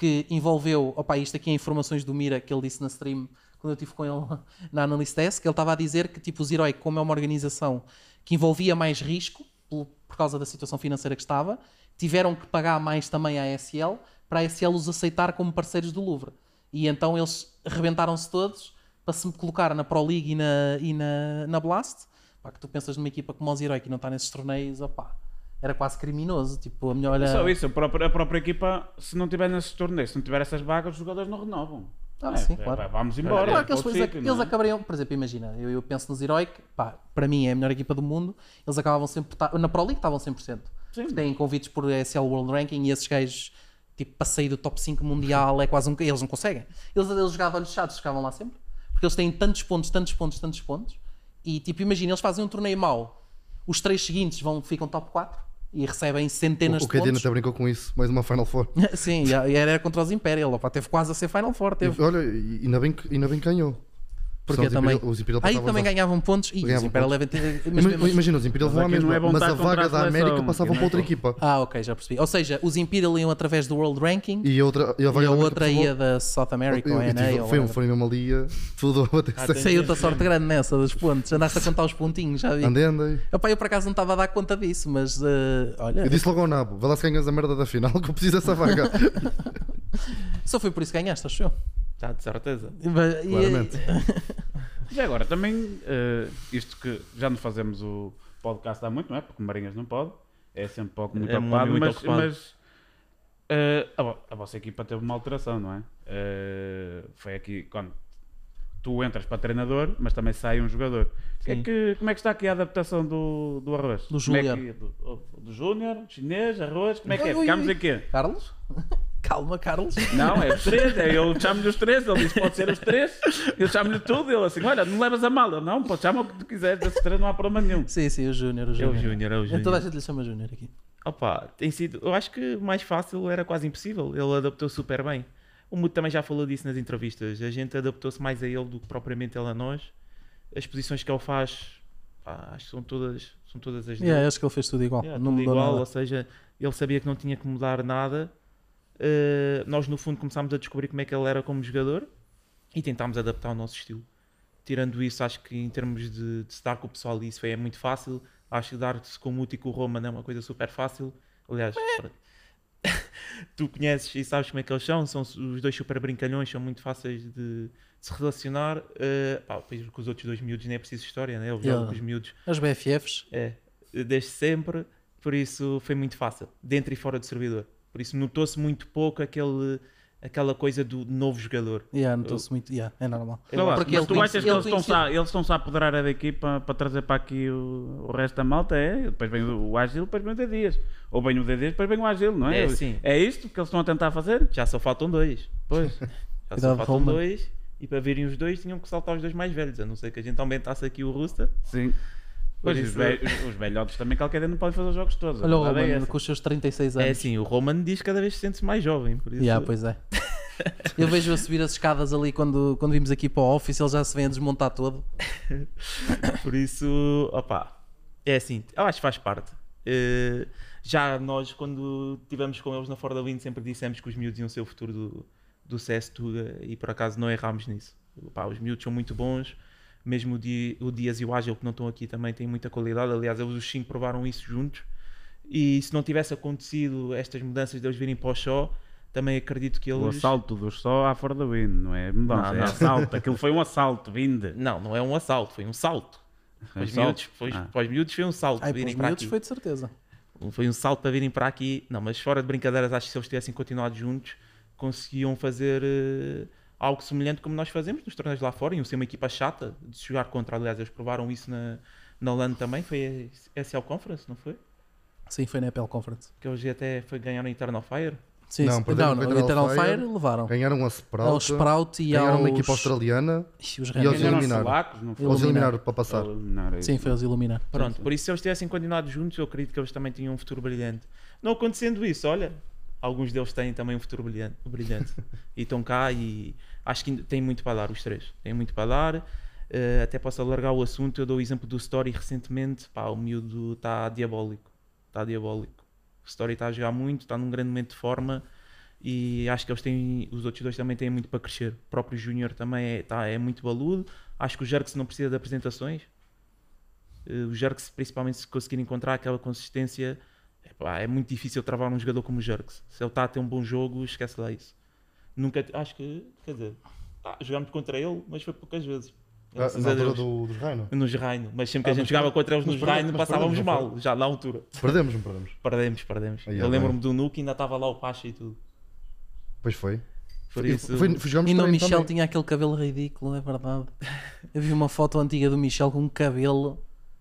que envolveu, opá, isto aqui é informações do Mira que ele disse na stream quando eu estive com ele [LAUGHS] na Analyst Desk, ele estava a dizer que tipo, os Heroic, como é uma organização que envolvia mais risco por, por causa da situação financeira que estava, tiveram que pagar mais também à SL para a SL os aceitar como parceiros do Louvre. E então eles rebentaram-se todos para se colocar na Pro League e na, e na, na Blast. Pá, que tu pensas numa equipa como os Heroic e não está nesses torneios, opá, era quase criminoso. Tipo, a melhor. Só isso, a própria, a própria equipa, se não tiver nesses torneios, se não tiver essas vagas, os jogadores não renovam. Ah, É, sim, é, claro. Vamos embora. Claro eles, para outro depois, sítio, eles é? acabariam, por exemplo, imagina, eu, eu penso nos Heroic, pá, para mim é a melhor equipa do mundo, eles acabavam sempre, ta- na Pro League estavam 100%. Sim. Têm convites por SL World Ranking e esses gajos, tipo, para sair do top 5 mundial é quase um. Eles não conseguem. Eles, eles jogavam olhos fechados, ficavam lá sempre, porque eles têm tantos pontos, tantos pontos, tantos pontos, e tipo, imagina, eles fazem um torneio mau, os três seguintes vão, ficam top 4 e recebem centenas O, o de pontos. até brincou com isso, mais uma Final Four. [LAUGHS] Sim, e era contra os Imperial, opá, teve quase a ser Final Four, teve. Olha, e ainda bem, ainda bem que ganhou. Porque os também. Imperial- os Imperial Aí também ganhavam pontos e os Ganhavam Imperial pontos. ter. mas Ima- mesmo- Imagina, os Imperial Mas vão à mesma, é bom mas a vaga a da América seleção, passava para é outra equipa. Ah, ok, já percebi. Ou seja, os Imperial iam através do World Ranking E a outra, e a, e vaga a da América outra ia da South America ou Eu- NA. ou foi, whatever. foi mesmo ali a- tudo a bater certo. [LAUGHS] Saiu-te a sorte grande nessa dos pontos. Andaste a contar os pontinhos, já vi. Andei, andei. Eu por acaso não estava a dar conta disso, mas eh, olha, Eu disse logo ao Nabo, vai lá se ganhas a merda da final [LAUGHS] que eu preciso dessa vaga. [LAUGHS] só foi por isso que ganhaste, acho eu. Está de certeza. E- Claramente. [LAUGHS] E agora, também, eh, isto que já não fazemos o podcast há muito, não é? Porque Marinhas não pode, é sempre um pouco muito É ocupado, muito mas, ocupado. mas, eh, a, a vossa equipa teve uma alteração, não é? Eh, foi aqui quando tu entras para treinador, mas também sai um jogador. Que é que- como é que está aqui a adaptação do, do arroz? Do é Júnior. que- do, do Júnior, chinês, arroz, como é que é? Ui, ui, Ficámos ui. em quê? Carlos? Calma, Carlos. Não, é os três, é, eu chamo-lhe os três, ele disse pode ser os três, eu chamo-lhe tudo, ele assim, olha, não levas a mal, eu não, pode chamar o que tu quiseres, desses três não há problema nenhum. Sim, sim, o Júnior. O É o Júnior. Júnior, é o Toda a Júnior. gente lhe chama Júnior aqui. Opa, tem sido. Eu acho que mais fácil era quase impossível. Ele adaptou super bem. O Muto também já falou disso nas entrevistas. A gente adaptou-se mais a ele do que propriamente ele a nós. As posições que ele faz, pá, acho que são todas, são todas as dele. Yeah, acho que ele fez tudo igual. Yeah, não tudo mudou igual, nada. ou seja, ele sabia que não tinha que mudar nada. Uh, nós, no fundo, começámos a descobrir como é que ele era como jogador e tentámos adaptar ao nosso estilo. Tirando isso, acho que em termos de, de se dar com o pessoal, isso é muito fácil. Acho que dar-se com o Muti e com o Roman é uma coisa super fácil. Aliás, pronto. [LAUGHS] tu conheces e sabes como é que eles são. São os dois super brincalhões, são muito fáceis de, de se relacionar. Uh, pá, depois com os outros dois miúdos nem é preciso história, né? Eles jogam com os miúdos As BFFs. é, desde sempre, por isso foi muito fácil, dentro e fora do servidor. Por isso notou-se muito pouco aquele, aquela coisa do novo jogador. Yeah, notou-se muito. Yeah, é normal. Sei lá, Porque mas ele tu achas que ele eles a, eles estão-se a apoderar da equipa para trazer para aqui o, o resto da malta? É, depois vem o Agil, depois vem o D10. Ou vem o D10, depois vem o Agil, não é? É, sim. É isto que eles estão a tentar fazer? Já só faltam dois. Pois. [LAUGHS] [LAUGHS] Já só faltam dois. E para virem os dois tinham que saltar os dois mais velhos. A não ser que a gente aumentasse aqui o roster. Sim. Pois, Por os, isso- velhos, os velhotes também qualquer dia não podem fazer os jogos todos. Olha o é Roman essa. com os seus 36 anos. É assim, o Roman diz que cada vez se sente mais jovem. Por isso, Yeah, pois é. [LAUGHS] Eu vejo a subir as escadas ali quando, quando vimos aqui para o office, ele já se vem a desmontar todo. [LAUGHS] Por isso, opá, é assim, eu acho que faz parte. Eh, já nós, quando estivemos com eles na Fora da Wind, sempre dissemos que os miúdos iam ser o futuro do, do CS Tuga e por acaso não errámos nisso. Opá, os miúdos são muito bons, mesmo o, Di- o Dias e o Ágil que não estão aqui também têm muita qualidade. Aliás, eles os cinco provaram isso juntos. E se não tivesse acontecido estas mudanças deles virem para o show, também acredito que eles. O assalto dos só à fora da Wind, não é mudança, Não, é não. assalto. Aquilo foi um assalto, vinde. Não, não é um assalto, foi um salto. Para os Um salto? miúdos, foi, Ah. para os miúdos foi um salto. Ai, virem pelos para miúdos aqui. foi de certeza. Foi um salto para virem para aqui. Não, mas fora de brincadeiras, acho que se eles tivessem continuado juntos, conseguiam fazer eh, algo semelhante como nós fazemos nos torneios lá fora. Iam ser uma equipa chata de jogar contra. Aliás, eles provaram isso na, na LAN também. Foi a SL Conference, não foi? Sim, foi na Apple Conference. Que hoje até foi ganhar no Eternal Fire. Sim, Não, sim. não, com no o Eternal Fire, Fire, levaram. Ganharam a Sprout. Ao Sprout e ganharam aos... uma equipa australiana. Ixi, os E eles eliminaram. solacos, não foi? Iluminar. Eles eliminaram para passar. Eliminar, é Sim, foi os iluminar. Pronto, por isso se eles tivessem continuado juntos, eu acredito que eles também tinham um futuro brilhante. Não acontecendo isso, olha, alguns deles têm também um futuro brilhante. brilhante. [LAUGHS] e estão cá e acho que têm muito para dar, os três. Têm muito para dar. Eh, até posso alargar o assunto. Eu dou o exemplo do Story recentemente. Pá, o miúdo está diabólico. Está diabólico. O Story está a jogar muito, está num grande momento de forma. E acho que eles têm, os outros dois também têm muito para crescer. O próprio Júnior também é, tá, é muito baludo. Acho que o Jerks não precisa de apresentações. Eh, o Jerks, principalmente se conseguir encontrar aquela consistência, epá, é muito difícil travar um jogador como o Jerks. Se ele está a ter um bom jogo, esquece lá isso. Nunca, acho que, quer dizer, tá, jogámos contra ele, mas foi poucas vezes. Ah, Na a altura do, dos Reino. Nos Reino, mas sempre que Ah, a gente jogava contra eles nos perdemos- Reino, passávamos perdemos, mal, já na altura. Perdemos, não perdemos? Perdemos, perdemos. Aí, Eu é lembro-me do Nuke, ainda estava lá o Pacha e tudo. Pois foi. Por E isso, foi, foi, E no Michel também. tinha aquele cabelo ridículo, é verdade. [LAUGHS] Eu vi uma foto antiga do Michel com um cabelo.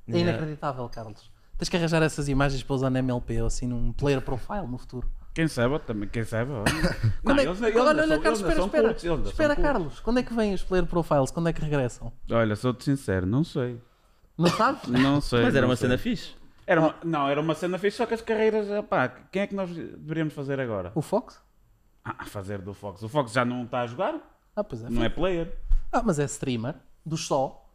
É Yeah. inacreditável, Carlos. Tens que arranjar essas imagens para usar na MLP ou assim num player profile no futuro. Quem sabe, também, quem sabe. olha. [LAUGHS] Não, é- eles- eles olha, ainda olha, são- Carlos, espera, espera. cultos, Espera. Carlos, quando é que vêm os player profiles? Quando é que regressam? Olha, sou-te sincero, não sei. Não sabes? [LAUGHS] Não sei. Mas era uma sei. cena fixe. Era uma- não, era uma cena fixe, só que as carreiras, pá, quem é que nós deveríamos fazer agora? O Fox? Ah, fazer do Fox. O Fox já não está a jogar, Ah, pois é. não é player. Ah, mas é streamer, do só.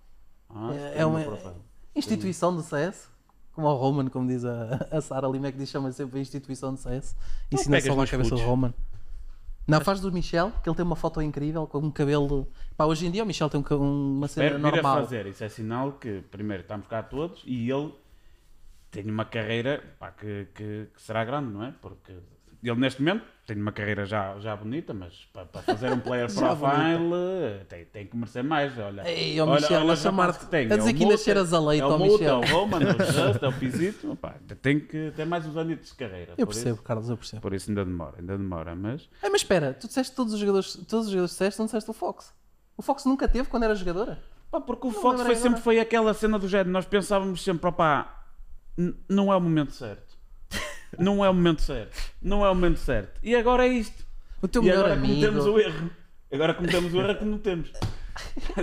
Ah, É- tem é uma- profile. Instituição do CS. Como o Roman, como diz a, a Sara Limek, diz chama sempre a instituição do CS. Ensina pegas só a nos cabeça do. Roman. Não, faz do Michel, que ele tem uma foto incrível, com um cabelo. Pá, hoje em dia o Michel tem um uma cena normal. fazer. Isso é sinal que, primeiro, estamos cá todos e ele tem uma carreira pá, que, que- que será grande, não é? Porque ele, neste momento, tem uma carreira já, já bonita, mas para, para fazer um player [LAUGHS] profile eh, tem, tem que merecer mais. Olha, Ei, olha, Michel, olha chamar-te- tem. a dizer É o que ainda Muta, cheiras a leite, é o Muta, Michel. É o Roman, é o [LAUGHS] Just, é o Pisito. Tem que ter mais uns anos de carreira. Eu percebo, Isso, Carlos, eu percebo. por isso ainda demora, ainda demora, mas... Mas espera, tu disseste todos os jogadores, todos os jogadores disseste, não disseste o Fox. O Fox nunca teve quando era jogadora? Pá, porque o Não Fox foi, sempre foi aquela cena do género. Nós pensávamos sempre, opá, não é o momento certo. Não é o momento certo. Não é o momento certo. E agora é isto. O teu e melhor agora cometemos amigo. o erro. Agora cometemos o erro que não temos. [LAUGHS]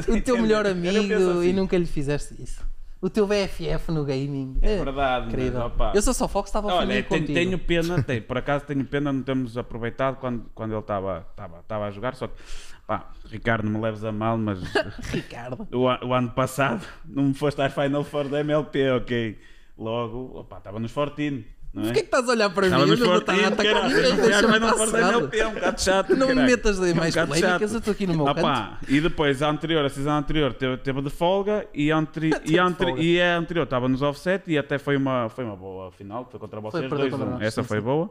O teu melhor amigo assim. e nunca lhe fizeste isso. O teu BFF no gaming. É verdade, Incrível. opá. Eu sou só Fox, estava a Olha, tenho, tenho pena, [LAUGHS] tenho, por acaso tenho pena não termos aproveitado quando, quando ele estava estava- estava a jogar. Só que, pá, Ricardo, me leves a mal, mas [LAUGHS] Ricardo. o, o ano passado não me foste às Final Four da MLP, ok? Logo, opá, estava nos 14, não é? Porquê que estás a olhar para Estava mim? Eu não 14, estava a atacar ninguém, não deixa-me passar. É um bocado chato. Não me metas de É um mais polémicas, eu estou aqui no meu Ah, pá, e depois a anterior, a season anterior teve, teve de folga e a, anteri [LAUGHS] e, anteri- e a anterior estava nos offset e até foi uma, foi uma boa final, foi contra vocês perdeu dois. contra um. nós, Essa foi boa.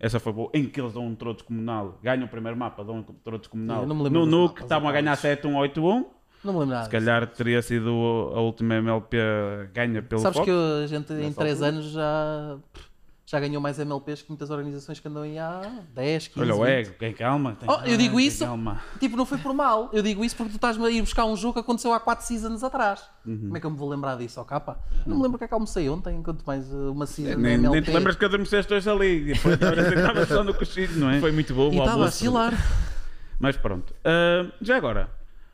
Essa foi boa, em que eles dão um troco descomunal, ganham o primeiro mapa, dão um troco descomunal. Eu não me lembro no Nuke estavam a ganhar acabados. 7-1, 8-1. Não me lembro nada. Se calhar teria sido a última MLP ganha pelo Sabes Fox. que a gente em Nessa 3 altura. anos já, já ganhou mais MLPs que muitas organizações que andam aí há 10, 15 Olha o 20. ego, tem calma. Tem Oh, eu digo tem isso. Calma. Tipo, não foi por mal. Eu digo isso porque tu estás-me a ir buscar um jogo que aconteceu há 4 seasons atrás. Uhum. Como é que eu me vou lembrar disso, ó capa? Não me lembro o que é que almocei ontem, quanto mais uh, uma season Nem, MLP. nem te lembras que adormeceste hoje ali. E depois estava só no cochilo, não é? Foi muito bom E o estava a chilar. Mas pronto. Ah, já agora,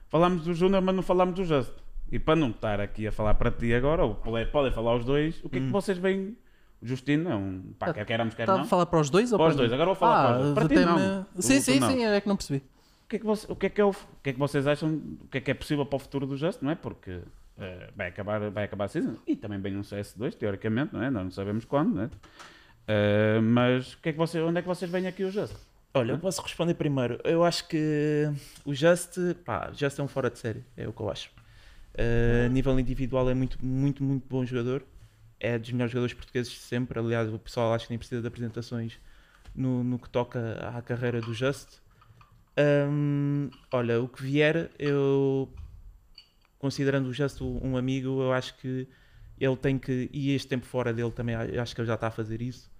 falámos do Júnior, mas não falámos do Just. E para não estar aqui a falar para ti agora, ou podem, podem falar os dois, o que é que vocês veem? O Justino é um. Pá, quer queiramos, quer Estava não. a falar para os dois ou Para os dois, agora vou falar para os dois. Para ti não. Sim, sim, não. sim, é que não percebi. O que, é que você- o, que é que é o, o que é que vocês acham? O que é que é possível para o futuro do Just, não é? Porque eh, vai, acabar, vai acabar a season e também vem um CS2, teoricamente, não é? Nós não sabemos quando, não é? Eh, mas o que é que você, onde é que vocês veem aqui o Just? Olha, eu posso responder primeiro. Eu acho que o Just, pá, Just é um fora de série, é o que eu acho. Uh, a nível individual é muito, muito, muito bom jogador. É dos melhores jogadores portugueses de sempre. Aliás, o pessoal acho que nem precisa de apresentações no, no que toca à carreira do Just. Um, olha, o que vier, eu considerando o Just um amigo, eu acho que ele tem que, e este tempo fora dele também, acho que ele já está a fazer isso.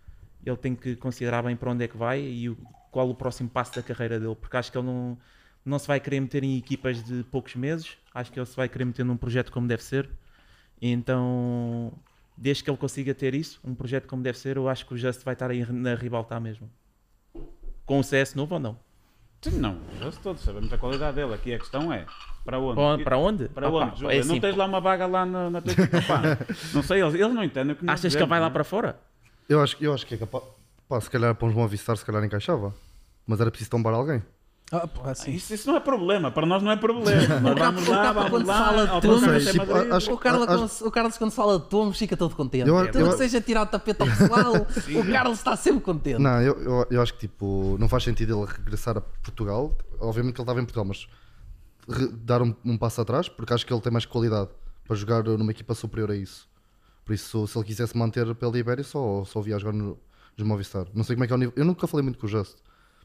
Ele tem que considerar bem para onde é que vai e qual o próximo passo da carreira dele, porque acho que ele não, não se vai querer meter em equipas de poucos meses, acho que ele se vai querer meter num projeto como deve ser. Então, desde que ele consiga ter isso, um projeto como deve ser, eu acho que o Just vai estar aí na ribaltar mesmo. Com o CS novo ou não? Sim, não, o Just todos sabemos a qualidade dele. Aqui a questão é para onde? Para, para onde? Para Ah, pá, onde? Júlia? é não assim, tens lá uma vaga lá na, na tua equipa, pá. [LAUGHS] Não sei, eles, eles não entendem o que Achas que ele vai lá não é? para fora? Eu acho, eu acho que é capaz. Pá, se calhar para uns Movistar, se calhar encaixava. Mas era preciso tombar alguém. Ah, pô, assim. Isso, isso não é problema, para nós não é problema. [LAUGHS] Nós vamos lá, vamos O Carlos, quando, fala de tomos, fica todo contente. Eu- Tudo eu- que seja tirar o tapete ao pessoal, o Carlos está sempre contente. Não, eu, eu, eu acho que tipo, não faz sentido ele regressar a Portugal. Obviamente que ele estava em Portugal, mas dar um, um passo atrás, porque acho que ele tem mais qualidade para jogar numa equipa superior a isso. Por isso, se ele quisesse manter pela Ibéria, só, só via jogar no, nos Movistar. Não sei como é que é o nível. Eu nunca falei muito com o Just.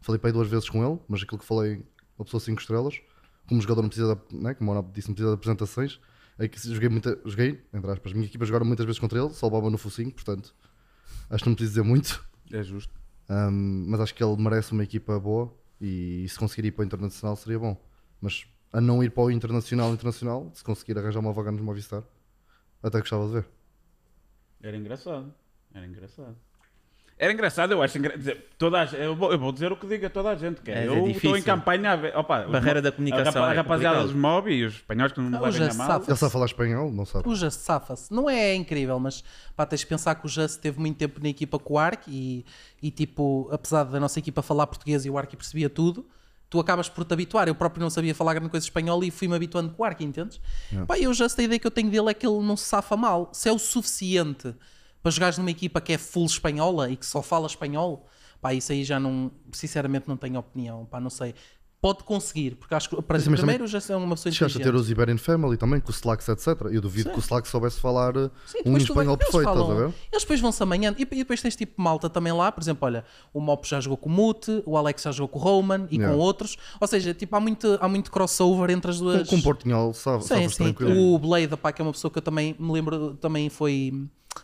Falei para aí duas vezes com ele, mas aquilo que falei, uma pessoa 5 estrelas. Como jogador não precisa, de, né, como o disse, não precisa de apresentações. É que joguei, muita, joguei, entre aspas, a minha equipa jogaram muitas vezes contra ele, só levava no focinho, portanto, acho que não preciso dizer muito. É justo. Um, mas acho que ele merece uma equipa boa e se conseguir ir para o internacional seria bom. Mas a não ir para o internacional, internacional, se conseguir arranjar uma vaga nos Movistar, até gostava de ver. Era engraçado. Era engraçado. Era engraçado, eu acho. Toda a, gente- eu, vou, eu vou dizer o que diga toda a gente. Que é, É, é eu estou difícil. em campanha a ver. Opa, Barreira da comunicação A, rapa- a é rapaziada complicado. dos mob e os espanhóis que não me levem a mal. Ele sabe falar espanhol? Não sabe. O Just safa-se. Não é incrível, mas pá, tens de pensar que o Just teve muito tempo na equipa com o Ark e, e tipo, apesar da nossa equipa falar português e o Ark percebia tudo, tu acabas por te habituar. Eu próprio não sabia falar grande coisa espanhol e fui-me habituando com o Ark, entendes? Pá, e o Just, a ideia que eu tenho dele é que ele não se safa mal. Se é o suficiente para jogares numa equipa que é full espanhola e que só fala espanhol, pá, isso aí já não, sinceramente não tenho opinião, pá, não sei. Pode conseguir, porque acho que para Sim, primeiro já é uma pessoa Chegaste a ter inteligente. os Iberian Family também, com o Slacks, etc. Eu duvido que o Slacks soubesse falar Sim, um depois tu espanhol perfeito, estás a ver? Eles depois vão-se amanhã. E, e depois tens tipo malta também lá, por exemplo, olha, o Mop já jogou com o Mute, o Alex já jogou com o Roman e Yeah. com outros. Ou seja, tipo, há muito, há muito crossover entre as Com, duas. com o Portinhol, sabe, Sim, sim. O Blade, pá, que é uma pessoa que eu também me lembro, também foi.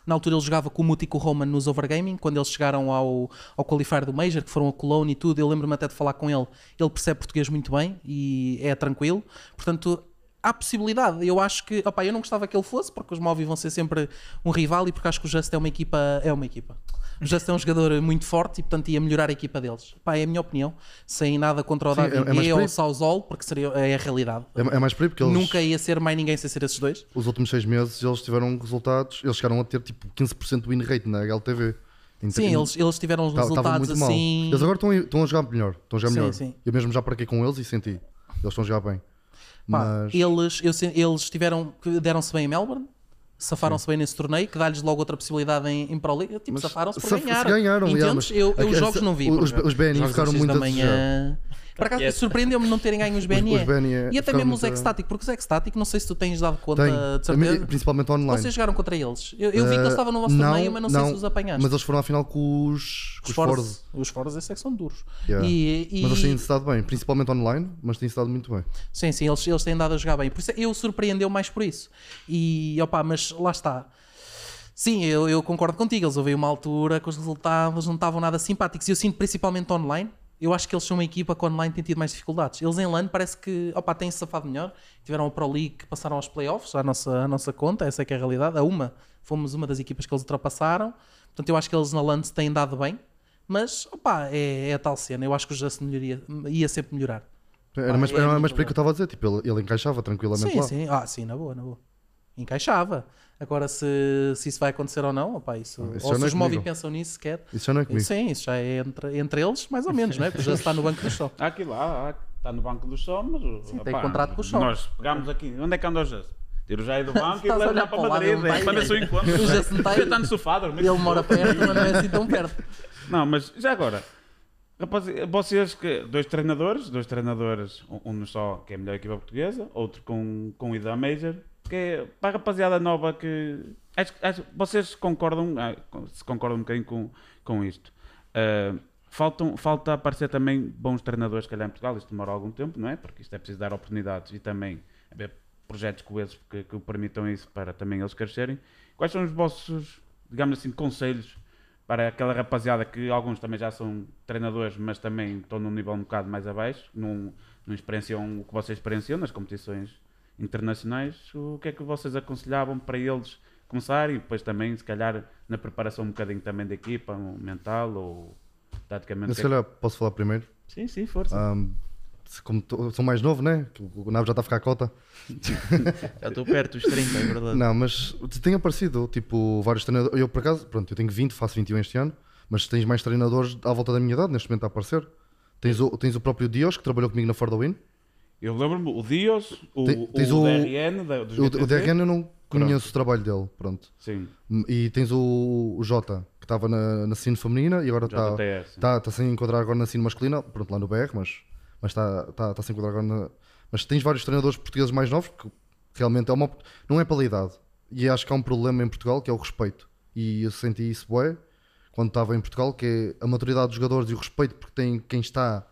Na altura ele jogava com o Muti e com o Roman nos Overgaming, quando eles chegaram ao, ao qualifier do Major, que foram a Cologne e tudo. Eu lembro-me até de falar com ele. Ele percebe português muito bem e é tranquilo. Portanto, há possibilidade. Eu acho que. Opá, eu não gostava que ele fosse, porque os Movi vão ser sempre um rival e porque acho que o Just é uma equipa. É uma equipa. O Just é um jogador muito forte e, portanto, ia melhorar a equipa deles. Pá, é a minha opinião. Sem nada contra o Sim, é- David é por ou o Sauzol, porque seria, é a realidade. É, é mais por aí, porque eles, Nunca ia ser mais ninguém sem ser esses dois. os últimos seis meses, eles tiveram resultados, eles chegaram a ter tipo 15% win rate na HLTV. Então, Sim, eles, eles tiveram estavam resultados muito mal. assim. Eles agora estão, a- estão a jogar melhor. Estão a jogar Sim, melhor. sim. Eu mesmo já parquei com eles e senti. Eles estão a jogar bem. Pá, Mas eles, eu eles tiveram, deram-se bem em Melbourne, safaram-se bem nesse torneio, que dá-lhes logo outra possibilidade em, em Pro League. Tipo, safaram-se por se- se ganhar. ganharam, Entendes? yeah, eu, eu os jogos não vi. os- os BNI ficaram muito a. Por acaso, surpreendeu-me não terem ganho os BNE. os BNE e até mesmo os Extatic, porque os Extatic, não sei se tu tens dado conta tem, de certeza. principalmente online. Vocês jogaram contra eles. Eu, eu vi que eles Eh, estavam no vosso não, torneio, mas não, sei se os apanhaste. Mas eles foram à final com os, com os Forza. Forza. Os Forza esse é que são duros. Yeah. E, e- Mas eles têm estado bem, principalmente online, mas têm estado muito bem. Sim, sim, eles, eles têm dado a jogar bem. Por isso eu surpreendeu mais por isso. E opá, mas lá está. Sim, eu, eu concordo contigo. Eles houve uma altura que os resultados não estavam nada simpáticos. E eu sinto principalmente online. Eu acho que eles são uma equipa que online tem tido mais dificuldades. Eles em LAN parece que opa, têm-se safado melhor. Tiveram a Pro League que passaram aos playoffs, à nossa, à nossa conta, essa é que é a realidade. A uma, fomos uma das equipas que eles ultrapassaram. Portanto, eu acho que eles na LAN se têm dado bem. Mas, opa, é, é a tal cena. Eu acho que o Justin melhoria, ia sempre melhorar. Era mais, é era mais que eu estava a dizer. Tipo, ele, ele encaixava tranquilamente Sim, lá. sim. Ah, sim, na boa, na boa. Encaixava. Agora, se, se isso vai acontecer ou não, opa, isso, isso ou já se não é os Movi pensam nisso sequer. Isso já não é comigo. Sim, isso já é entre, entre eles, mais ou menos, não é? Porque já está no banco do show. [LAUGHS] Há aqui lá, está no banco do som, mas. Sim, opá, tem contrato com o Som. Nós pegámos aqui. Onde é que anda o Just? Tiro já aí do banco e levo já para o Madrid. é, Para ver se eu encontro. O Just está aí. Está no sofá. Ele mora perto, mas não é assim tão perto. Não, mas já agora, rapaz, vocês que dois treinadores, dois treinadores, um um só que é a melhor equipa portuguesa, outro com, com ida Major, que é para a rapaziada nova que acho, acho- vocês concordam, ah, se concordam um bocadinho com, com isto. Ah, faltam, falta aparecer também bons treinadores, calhar em Portugal, isto demora algum tempo, não é? Porque isto é preciso dar oportunidades e também haver projetos coesos que, que permitam isso para também eles crescerem. Quais são os vossos, digamos assim, conselhos para aquela rapaziada que alguns também já são treinadores, mas também estão num nível um bocado mais abaixo, não experienciam o que vocês experienciam nas competições internacionais, o que é que vocês aconselhavam para eles começarem e depois também, se calhar, na preparação um bocadinho também da equipa, um mental ou taticamente? Se calhar posso falar primeiro. Sim, sim, força. Ahm, se- como tô- sou mais novo, né? que O Nave já está a ficar a cota. [LAUGHS] Já estou perto dos 30, é verdade. Não, mas tem aparecido, tipo, vários treinadores. Eu, por acaso, pronto, eu tenho 20, faço 21 este ano, mas tens mais treinadores à volta da minha idade, neste momento a aparecer. Tens o, tens o próprio Dios, que trabalhou comigo na For the Win. Eu lembro-me, o Dios, o, Tem- tens o, o- DRN, da, dos O, o. DRN eu não conheço o trabalho dele, pronto. Sim, E tens o, o Jota, que estava na, na cine feminina e agora está JTS. tá, tá sem enquadrar agora na cine masculina, pronto, lá no BR, mas mas está tá, tá sem enquadrar agora na... Mas tens vários treinadores portugueses mais novos que realmente é uma, não é pela idade. E acho que há um problema em Portugal que é o respeito. E eu senti isso bué quando estava em Portugal, que é a maturidade dos jogadores e o respeito porque tem quem está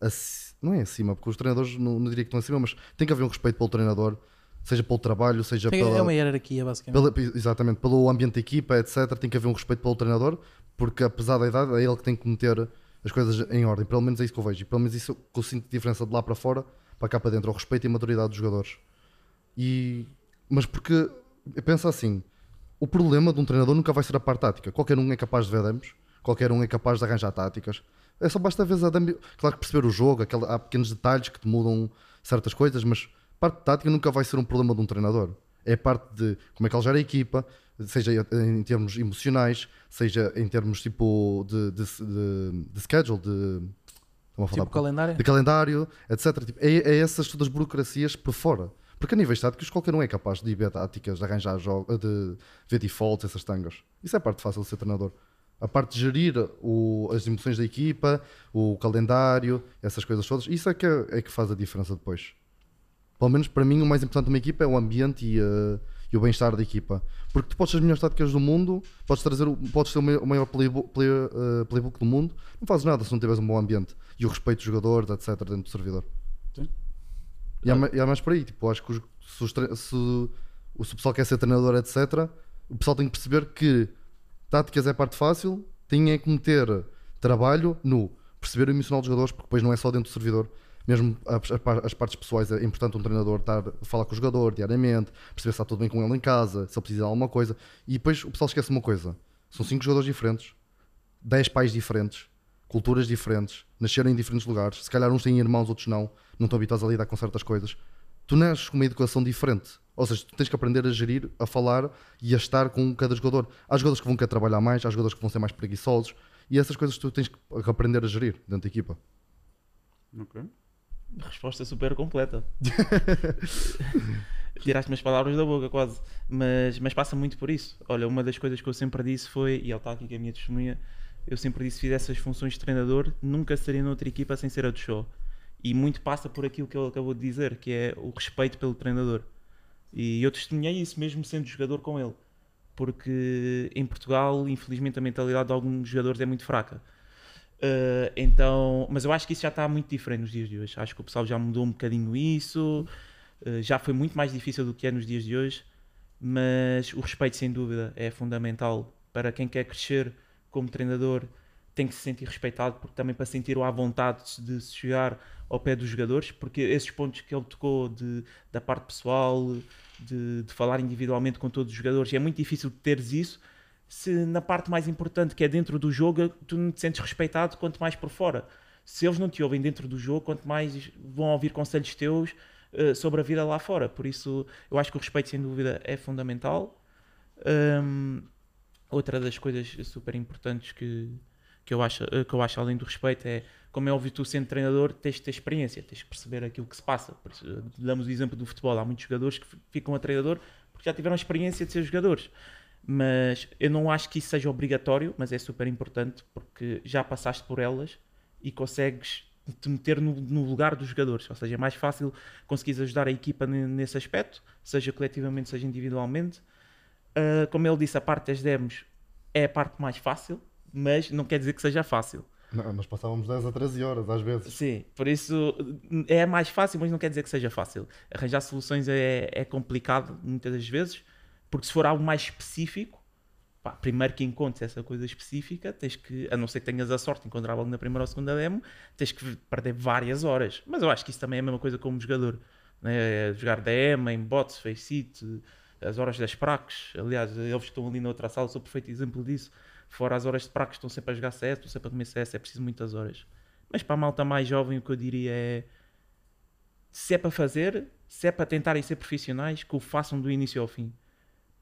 aci- não é acima, porque os treinadores não, não diria que estão acima, mas tem que haver um respeito pelo treinador, seja pelo trabalho, seja Tem- pela, É uma hierarquia, basicamente. pela- exatamente, pelo ambiente da equipa, etc. Tem que haver um respeito pelo treinador, porque apesar da idade, é ele que tem que meter as coisas em ordem. Pelo menos é isso que eu vejo. E pelo menos isso que eu sinto de diferença de lá para fora, para cá para dentro, o respeito e a maturidade dos jogadores. E, mas porque eu penso assim: o problema de um treinador nunca vai ser a parte tática. Qualquer um é capaz de ver demos, qualquer um é capaz de arranjar táticas. É só basta ver a demo, claro que perceber o jogo, aquela- há pequenos detalhes que te mudam certas coisas, mas parte tática nunca vai ser um problema de um treinador. É parte de como é que ele gera a equipa, seja em termos emocionais, seja em termos tipo de, de, de, de schedule, de. Falar Tipo calendário. de calendário, etc. Tipo, é, é essas todas as burocracias por fora. Porque a níveis táticos qualquer um é capaz de ir ver táticas, de arranjar jogos, de ver defaults, essas tangas. Isso é parte fácil de ser treinador. A parte de gerir o- as emoções da equipa, o calendário, essas coisas todas, isso é que, é que faz a diferença depois. Pelo menos para mim o mais importante de uma equipa é o ambiente e, eh, e o bem-estar da equipa. Porque tu podes ser as melhores táticas do mundo, podes, trazer, o- podes ser o mai- o maior playbook, player, eh, playbook do mundo, não fazes nada se não tiveres um bom ambiente e o respeito dos jogadores, etc., dentro do servidor. Sim. E há, e há mais por aí, tipo, acho que os- se, os se se o pessoal quer ser treinador, etc., o pessoal tem que perceber que táticas é parte fácil, é que meter trabalho no perceber o emocional dos jogadores, porque depois não é só dentro do servidor, mesmo as, as par- as partes pessoais é importante um treinador estar falar com o jogador diariamente, perceber se está tudo bem com ele em casa, se ele precisa de alguma coisa. E depois o pessoal esquece uma coisa: são cinco jogadores diferentes, 10 pais diferentes, culturas diferentes, nasceram em diferentes lugares. Se calhar uns têm irmãos, outros não, não estão habituados a lidar com certas coisas. Tu nasces com uma educação diferente. Ou seja, tu tens que aprender a gerir, a falar e a estar com cada jogador. Há jogadores que vão querer trabalhar mais, há jogadores que vão ser mais preguiçosos e essas coisas tu tens que aprender a gerir dentro da equipa. Ok. Resposta super completa. [LAUGHS] Tiraste-me as palavras da boca, quase. Mas, mas passa muito por isso. Olha, uma das coisas que eu sempre disse foi, e ele está aqui que é a minha testemunha, eu sempre disse: se fizesse essas funções de treinador, nunca seria noutra equipa sem ser a do show. E muito passa por aquilo que ele acabou de dizer, que é o respeito pelo treinador. E eu testemunhei isso mesmo sendo jogador com ele. Porque em Portugal, infelizmente, a mentalidade de alguns jogadores é muito fraca. Uh, então, mas eu acho que isso já está muito diferente nos dias de hoje. Acho que o pessoal já mudou um bocadinho isso. Uh, já foi muito mais difícil do que é nos dias de hoje. mas o respeito, sem dúvida, é fundamental para quem quer crescer como treinador. Tem que se sentir respeitado, porque também para sentir à vontade de se chegar ao pé dos jogadores, porque esses pontos que ele tocou de, da parte pessoal, de, de falar individualmente com todos os jogadores, é muito difícil teres isso se na parte mais importante, que é dentro do jogo, tu não te sentes respeitado, quanto mais por fora. Se eles não te ouvem dentro do jogo, quanto mais vão ouvir conselhos teus uh, sobre a vida lá fora. Por isso, eu acho que o respeito, sem dúvida, é fundamental. Um, outra das coisas super importantes que, que, eu acho, que eu acho além do respeito é, como é óbvio, tu sendo treinador tens de ter experiência, tens de perceber aquilo que se passa. Por isso, damos o exemplo do futebol, há muitos jogadores que ficam a treinador porque já tiveram experiência de ser jogadores. Mas eu não acho que isso seja obrigatório, mas é super importante porque já passaste por elas e consegues te meter no, no, lugar dos jogadores. Ou seja, é mais fácil conseguires ajudar a equipa nesse aspecto, seja coletivamente, seja individualmente. Uh, como ele disse, a parte das demos é a parte mais fácil, mas não quer dizer que seja fácil. Não, nós passávamos 10 a 13 horas às vezes. Sim, por isso é mais fácil, mas não quer dizer que seja fácil. Arranjar soluções é, é complicado muitas das vezes, porque se for algo mais específico, pá, primeiro que encontres essa coisa específica, tens que, a não ser que tenhas a sorte de encontrar algo na primeira ou segunda demo, tens que perder várias horas. Mas eu acho que isso também é a mesma coisa como jogador. Né? É jogar DM, em bots, face it, as horas das praques. Aliás, eles que estão ali na outra sala sou perfeito exemplo disso. Fora as horas de praques, estão sempre a jogar CS, estão sempre a comer CS, é preciso muitas horas. Mas para a malta mais jovem, o que eu diria é: se é para fazer, se é para tentarem ser profissionais, que o façam do início ao fim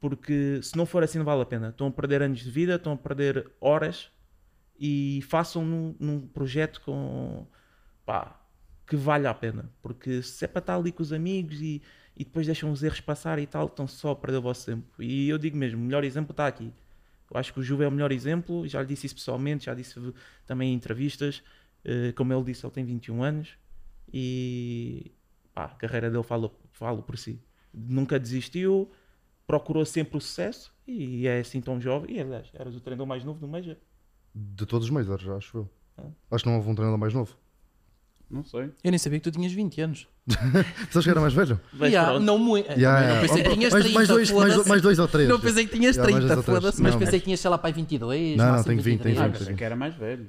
porque se não for assim não vale a pena. Estão a perder anos de vida, estão a perder horas e façam num, num projeto com pá, que vale a pena. Porque se é para estar ali com os amigos e, e depois deixam os erros passar e tal, estão só a perder o vosso tempo. E eu digo mesmo, o melhor exemplo está aqui. Eu acho que o Juve é o melhor exemplo, já lhe disse isso pessoalmente, já disse também em entrevistas. Uh, como ele disse, ele tem 21 anos e pá, a carreira dele fala, fala por si. Nunca desistiu, procurou sempre o sucesso e é assim tão jovem. E aliás, eras o treinador mais novo do Major. De todos os Majors, acho eu. Acho que não houve um treinador mais novo. Não sei. Eu nem sabia que tu tinhas 20 anos. [LAUGHS] Sabes que era mais velho? Mas Yeah, não muito. Yeah, não yeah. pensei que tinhas mais, 30, mais, dois, mais, mais dois ou três. Não pensei que tinhas Yeah, mais 30, dois ou três. foda-se, mas Não, pensei que tinhas, sei lá, para 22, Não, não, tenho 20, tenho 23. Ah, 20. pensei que era mais velho.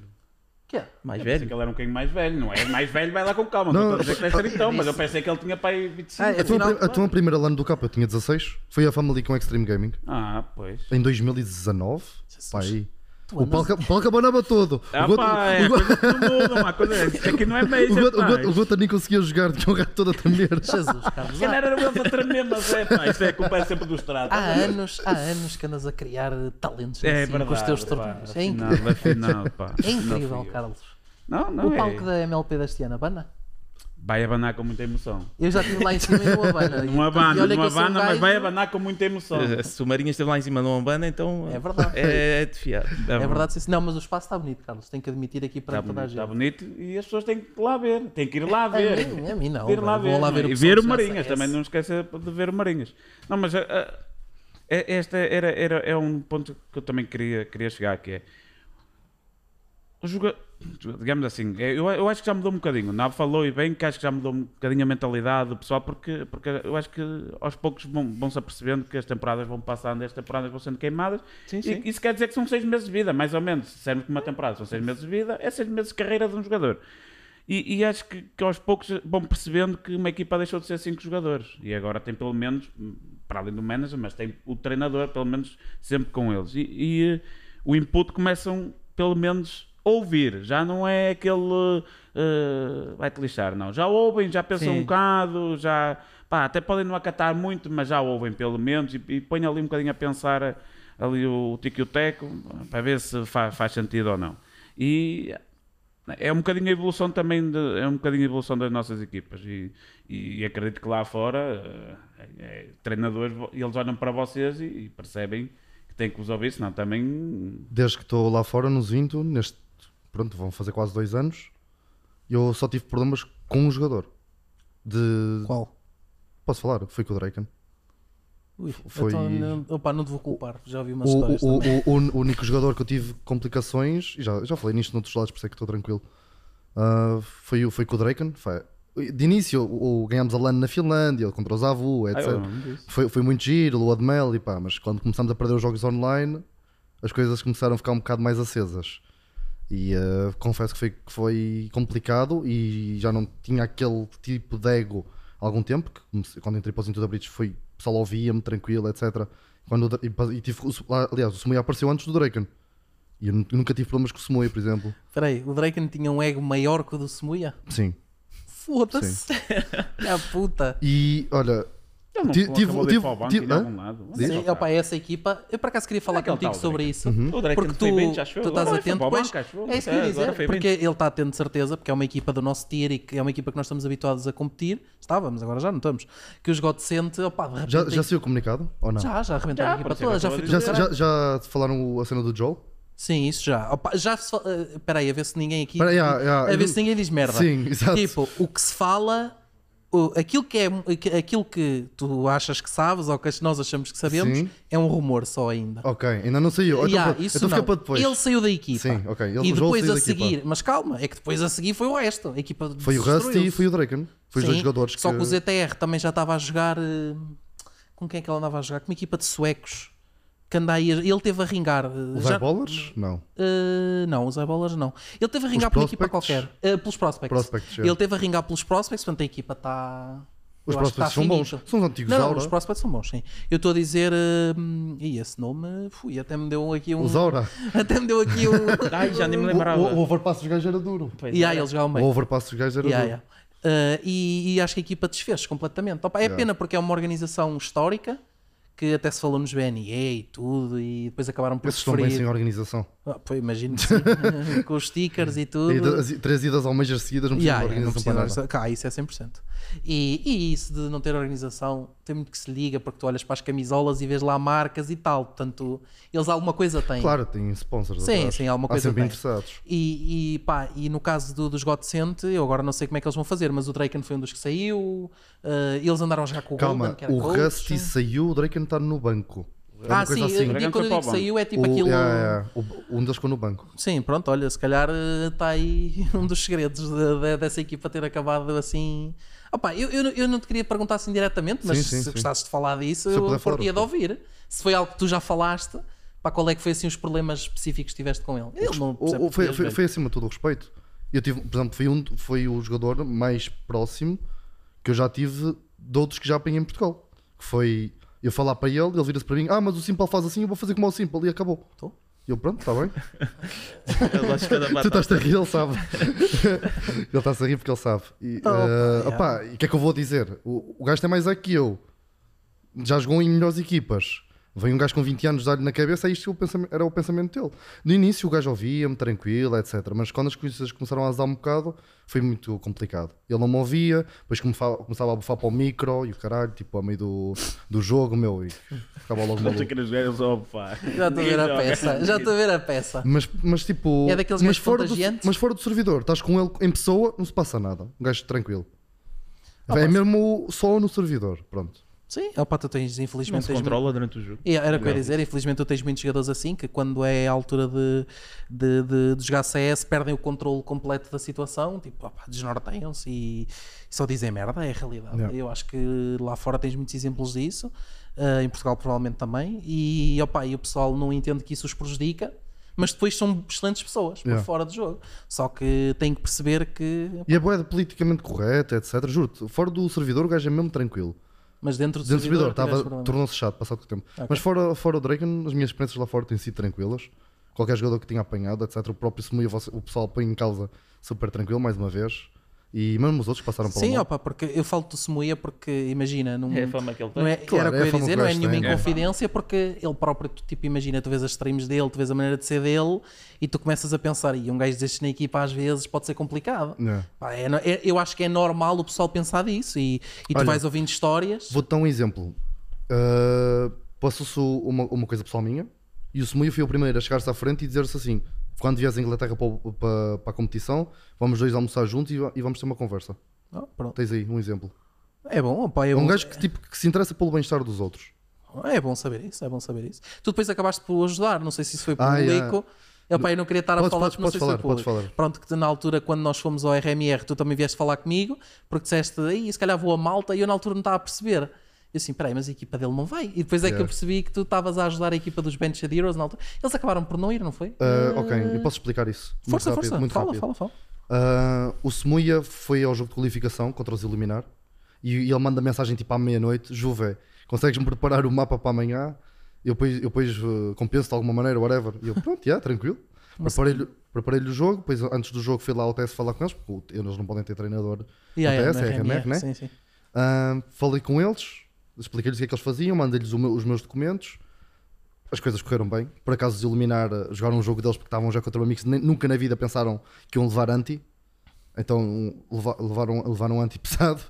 Que é? Mais Eu pensei velho. que ele era um bocadinho mais velho, não é? Mais velho, vai lá com calma. Não, Não, estou a dizer que então, mas eu pensei que ele tinha pai 25. Ah, A tua, Afinal, pri- a tua primeira LAN do capa eu tinha 16. Foi a Family com Extreme Gaming. Ah, pois. Em 2019. Jesus. Tu O Paulo, o Paulo acabava todo. Ah, o Goto- pá, é o Goto- coisa que não muda, uma coisa é que não é [LAUGHS] o Goto- o. Goto- o Goto nem conseguia jogar, tinha o gato todo a tremer. [LAUGHS] Jesus, Carlos. Se calhar era ele a tremer, mas é pá, isso é culpa é sempre dos tratos. há anos, há anos que andas a criar talentos É assim, verdade, com os teus torneios. É afinal, incrível. afinal, pá. É incrível. Carlos. Não, não o é. palco da MLP deste ano, abana? Vai abanar com muita emoção. Eu já estive lá em cima e não abana. [LAUGHS] Não E abana, olha que não eu sou um abana, mas vai abanar com muita emoção. Eh, Se o Marinho esteve lá em cima não Umbanda, então É verdade. é, é de fiar. É verdade, sim. Não, mas o espaço está bonito, Carlos. Tenho que admitir aqui para Está toda a bonito, gente. está bonito e as pessoas têm que ir lá ver. Têm que ir lá A ver. mim, a mim não. Ver lá ver. lá ver o e ver o Marinhas, também não esqueça de ver o Marinhas. Não, mas ah, ah, é- esta era, era, é um ponto que eu também queria, queria chegar, que é o joga- digamos assim, é, eu, eu acho que já mudou um bocadinho. O Nave falou e bem que acho que já mudou um bocadinho a mentalidade do pessoal, porque, porque eu acho que aos poucos vão, vão-se apercebendo que as temporadas vão passando, as temporadas vão sendo queimadas. Sim, sim. E isso quer dizer que são seis meses de vida, mais ou menos. Se dissermos que uma temporada são seis meses de vida, é seis meses de carreira de um jogador. E, e acho que, que aos poucos vão percebendo que uma equipa deixou de ser cinco jogadores. E agora tem pelo menos, para além do manager, mas tem o treinador, pelo menos, sempre com eles. E, e, eh, o input começam, pelo menos, ouvir. Já não é aquele eh, vai-te lixar, não. Já ouvem, já pensam Sim. um bocado, já pá, até podem não acatar muito, mas já ouvem pelo menos e, e põem ali um bocadinho a pensar eh, ali o tico e o teco para ver se fa- faz sentido ou não. E é um bocadinho a evolução também de- é um bocadinho a evolução das nossas equipas e, e acredito que lá fora eh, é- treinadores eles olham para vocês e, e percebem que têm que vos ouvir, senão também Desde que estou lá fora, nos Vinto, neste. Pronto, vão fazer quase dois anos. Eu só tive problemas com um jogador. De. Qual? Posso falar? Foi com o Draken. Ui, Foi- então, não, opa, não te vou culpar. Já ouvi umas O, histórias o, também. o, o, o único jogador que eu tive complicações, e já, já falei nisto noutros lados, por isso é que estou tranquilo, ah, foi, o- foi com o Draken. Foi- de início, o, o- ganhámos a LAN na Finlândia, contra os AVU, Ah, etc. disso. foi, foi muito giro, lua de mel e pá, mas quando começamos a perder os jogos online, as coisas começaram a ficar um bocado mais acesas. E eh, confesso que foi, que foi complicado e já não tinha aquele tipo de ego há algum tempo, que comecei- quando entrei para os Into Breach foi, o pessoal ouvia-me tranquilo, etc. Quando, e, e tive, aliás, o Sumuia apareceu antes do Draken. E eu nu- nunca tive problemas com o Sumuia, por exemplo. Espera aí, o Draken tinha um ego maior que o do Semuia? Sim. Foda-se. [LAUGHS] a puta. E olha, Ele não tive- de ir tive- para o banco tive- hã? algum lado. É Sim, opa, está? essa equipa. Eu por acaso queria falar é contigo o sobre isso. O Draken Porque tu, eu. tu estás Agora atento, pois, eu. é isso que eu ia É, agora dizer, porque ele está atento de certeza, porque é uma equipa do nosso tier e que é uma equipa que nós estamos habituados a competir. Estávamos, agora já não estamos. Que os God sente, opa, de repente. já, já saiu comunicado ou não? já, já arrebentaram Já, a equipa é toda, já eu Já, falaram a cena do Joel? Sim, isso já. Opa, já se fa- eh, Espera aí, a ver se ninguém aqui. Espera aí, ah, ah, a ver eu- se ninguém diz merda. Sim, exato. Tipo, o que se fala. Aquilo, que é, aquilo que tu achas que sabes ou que nós achamos que sabemos Sim. é um rumor só ainda. Ok, ainda não saiu. Então, Yeah, isso então não. para depois. Ele saiu da equipa. Sim, ok. Ele- e depois a seguir, mas calma, é que depois a seguir foi o resto. A equipa Foi o Rusty e foi o Draken. Foi os Sim, dois jogadores Só que... que o ZTR também já estava a jogar. eh, Com quem é que ele andava a jogar? Com uma equipa de suecos. Que anda aí. Ele teve a ringar. eh, Os já- Eyeballers? Não. Uh, não, os eyeballers não. Ele teve a ringar por uma equipa qualquer. Uh, pelos prospects. Prospects, é. Ele teve a ringar pelos prospects, portanto a equipa está. Os prospects está são bons. São os antigos Não, não, Aura. os prospects são bons, sim. Eu estou a dizer. Uh, e esse nome, fui, até me deu aqui um. Os Aura. [LAUGHS] Até me deu aqui um. [LAUGHS] Ai, já nem me O, lembrava. o, o overpass dos gajos era duro. Pois e aí eles jogavam O bem. overpass dos gajos era Yeah, duro. yeah. Uh, e, e acho que a equipa desfez completamente. Opa, é Yeah. pena porque é uma organização histórica que até se falou nos BNE e tudo, e depois acabaram por Esses estão bem sem sofrer. organização. Ah, pô, imagino que sim. [LAUGHS] com os stickers [LAUGHS] e tudo. E três idas ao Major seguidas não precisa Yeah, de yeah, não organização precisa para nada. Cá, isso é 100%. E, e isso de não ter organização tem muito que se liga porque tu olhas para as camisolas e vês lá marcas e tal. Portanto, eles alguma coisa têm. Claro, tem sponsors Sim, atrás. sim, alguma Há coisa sempre tem. interessados. E, e, pá, e no caso do, dos Godsent, eu agora não sei como é que eles vão fazer, mas o Draken foi um dos que saiu. eh, eles andaram jogar com o Calma, Golden, que era o coach. Rusty saiu, o Draken está no banco. É Ah, sim, assim. digo- quando eu digo o saiu é tipo O- aquilo. yeah, yeah, o- um deles ficou no banco. Sim, pronto, olha, se calhar está aí [LAUGHS] um dos segredos de- de- dessa equipa ter acabado assim. Opa, eu, eu, eu não te queria perguntar assim diretamente, mas Sim, sim, se sim. gostasses de falar disso, Se eu curtia eu de ouvir. Se foi algo que tu já falaste, para qual é que foi assim os problemas específicos que tiveste com ele? Ele não O- foi, foi, foi acima de todo o respeito. Eu tive, por exemplo, foi, um, foi o jogador mais próximo que eu já tive de outros que já apanhei em Portugal. Que foi eu falar para ele, ele vira-se para mim: Ah, mas o Simple faz assim, eu vou fazer como o Simple, e acabou. Tô. E eu, pronto, está bem. [LAUGHS] Tu batata. estás a rir, ele sabe. [LAUGHS] ele está a rir porque ele sabe. E, Opa, eh, yeah. opá, e o que é que eu vou dizer? O, o gajo tem mais é que eu. Já jogou em melhores equipas. Vem um gajo com 20 anos dar-lhe na cabeça, é isto o era o pensamento dele. No início o gajo ouvia-me tranquilo, etc. Mas quando as coisas começaram a azar um bocado, foi muito complicado. Ele não me ouvia, depois começava, começava a bufar para o micro e o caralho, tipo, a meio do, do jogo, meu, e ficava logo maluco. Já estou a ver a peça, já estou a ver a peça. Mas, mas tipo. É daqueles mas fora, do, mas fora do servidor, estás com ele em pessoa, não se passa nada. Um gajo tranquilo. Ah, é mesmo só no servidor. Pronto. Sim, opa, tu tens, Não infelizmente, se tens controla durante o jogo. É, era o que eu ia dizer, infelizmente tu tens muitos jogadores assim que quando é a altura de, de, de, de jogar CS perdem o controle completo da situação, tipo, opa, desnorteiam-se e, só dizem merda, é a realidade. Yeah. Eu acho que lá fora tens muitos exemplos disso, eh, em Portugal provavelmente também, e, opa, e o pessoal não entende que isso os prejudica, mas depois são excelentes pessoas por Yeah. fora do jogo. Só que têm que perceber que, E a boeda politicamente correta, etc. Juro-te, fora do servidor o gajo é mesmo tranquilo. Mas dentro do Dentro do servidor problema. tornou-se chato passado o tempo. Ok. Mas fora, fora o Draken, as minhas experiências lá fora têm sido tranquilas. Qualquer jogador que tinha apanhado, etc. O próprio Sumuia, o pessoal põe em causa super tranquilo, mais uma vez. E mesmo os outros passaram pela Sim, opa, porque eu falo do Semuia porque imagina, num, É a fama que ele tem. Não é, Claro, era o que é eu a ia dizer, não é nenhuma tem. inconfidência, porque ele próprio, tu, tipo, imagina, tu vês as streams dele, tu vês a maneira de ser dele e tu começas a pensar, e um gajo destes na equipa às vezes pode ser complicado. Yeah. Pá, é é- eu acho que é normal o pessoal pensar disso e, e tu Olha, vais ouvindo histórias. Vou-te dar um exemplo. Uh, Passou-se uma, uma coisa pessoal minha e o Semuia foi o primeiro a chegar-se à frente e dizer-se assim: quando vieres à Inglaterra para, para, para a competição, vamos dois almoçar juntos e, e vamos ter uma conversa. Oh, pronto. Tens aí um exemplo. É bom, opa, é, É um bom, gajo que, tipo, que se interessa pelo bem-estar dos outros. é bom saber isso, é bom saber isso. Tu depois acabaste por ajudar, não sei se isso foi Ah, um yeah. eco. Epá, eu não queria estar a Podes- falar podes- não sei podes se foi falar, podes público. falar. Pronto, que na altura, quando nós fomos ao RMR, tu também vieste falar comigo, porque disseste, aí se calhar vou a malta, e eu na altura não estava a perceber. Eu assim, peraí, mas a equipa dele não vai. E depois é que Yeah. eu percebi que tu estavas a ajudar a equipa dos Benched Heroes na altura. Eles acabaram por não ir, não foi? Ah, ok, eu posso explicar isso. Muito força, rápido, força. Muito fala, rápido. fala, fala. Ah, o Semuia foi ao jogo de qualificação contra os Iluminar e, e ele manda mensagem tipo à meia-noite: Juve, consegues-me preparar o mapa para amanhã? Eu depois, eu depois uh, compenso de alguma maneira, whatever. E eu, pronto, yeah, tranquilo. Preparei-lhe preparei-lhe o jogo, depois antes do jogo fui lá ao TS falar com eles, porque eles não podem ter treinador. Yeah, No TS, no é RMR, né? Sim, sim. Ah, falei com eles, expliquei-lhes o que é que eles faziam, mandei-lhes meu- os meus documentos. As coisas correram bem. Por acaso, os Iluminar uh, jogaram um jogo deles porque estavam já contra o Amix. Nem- Nunca na vida pensaram que iam levar anti. Então leva- levaram, levaram um anti [LAUGHS] pesado.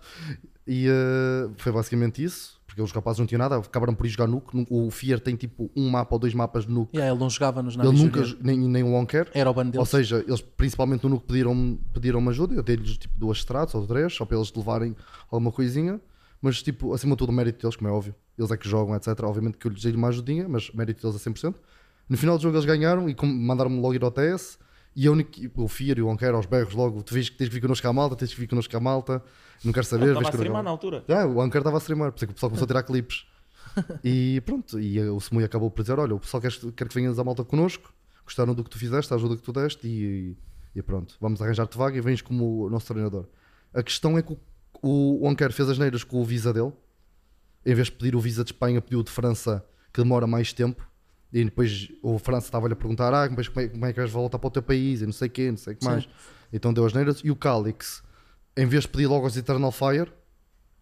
E uh, foi basicamente isso. Porque os rapazes não tinham nada, acabaram por ir jogar Nuke. Nu- O Fear tem tipo um mapa ou dois mapas de Nuke. Yeah, ele não jogava nos Ele nunca, nem, nem o Wonker. Era o deles. Ou seja, eles principalmente no Nuke pediram, pediram ajuda, eu dei-lhes tipo duas estradas ou três, só para eles levarem alguma coisinha, mas tipo, acima de tudo, o mérito deles, como é óbvio, eles é que jogam, etc. Obviamente que eu lhes dei uma ajudinha, mas mérito deles a 100%. No final do jogo eles ganharam e mandaram-me logo ir ao TS. E a o Fier e o Onquer aos berros logo, tu vês que tens que vir connosco à malta, tens que vir connosco à malta, não quero saber, Estava a streamar na altura. ah, o Anker estava a streamar, por isso é que o pessoal começou a tirar clipes. [LAUGHS] E pronto, e o Semui acabou por dizer: Olha, o pessoal quer, quer que venhas à malta connosco, gostaram do que tu fizeste, da ajuda que tu deste, e, e pronto, vamos arranjar-te vaga e vens como o nosso treinador. A questão é que o, o Anker fez as neiras com o visa dele, em vez de pedir o visa de Espanha, pediu o de França, que demora mais tempo. E depois o França estava-lhe a perguntar: Ah, mas como é, como é que vais voltar para o teu país? E não sei o quê, não sei o que Sim. mais. Então deu as neiras. E o Calix, em vez de pedir logo aos Eternal Fire,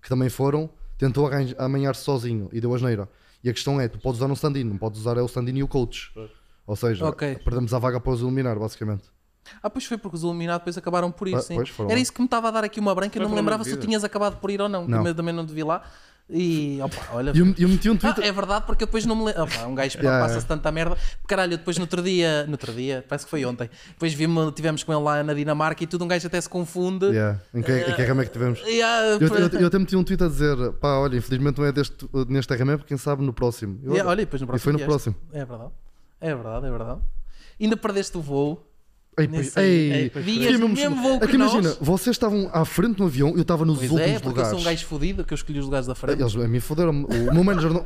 que também foram, tentou amanhar-se sozinho e deu asneira. E a questão é: tu podes usar um stand-in, não podes usar é o stand-in e o coach. Ou seja, Ok. perdemos a vaga para os eliminar, basicamente. Ah, pois foi porque os Iluminados depois acabaram por ir, Ah, sim. pois, foram Era isso que me estava a dar aqui uma branca, eu não me lembrava se tu tinhas acabado por ir ou não, Não. eu também não te vi lá. E, opa, olha... E eu, eu meti um Ah, Twitter. é verdade, porque eu depois não me lembro. Opa, um gajo [LAUGHS] Yeah, passa-se tanta merda. Caralho, depois no outro dia, no outro dia, parece que foi ontem, depois vimos, tivemos com ele lá na Dinamarca e tudo, um gajo até se confunde. Yeah. Em que, em que RME é que tivemos? Yeah, Eu, eu, eu até meti um tweet a dizer: pá, olha, infelizmente não é deste, neste RME, quem sabe no próximo. Eu, Yeah, olha, e depois no e próximo foi no vieste. próximo. É verdade. É verdade, é verdade. Ainda perdeste o voo. Ei, pois- ei, Ei, vinhas mesmo mesmo voo que que imagina, nós. vocês estavam à frente no avião, eu estava nos Pois últimos é, porque lugares. eu sou um gajo fodido que eu escolhi os lugares da frente. Eles a mim foderam-me. O meu manager não.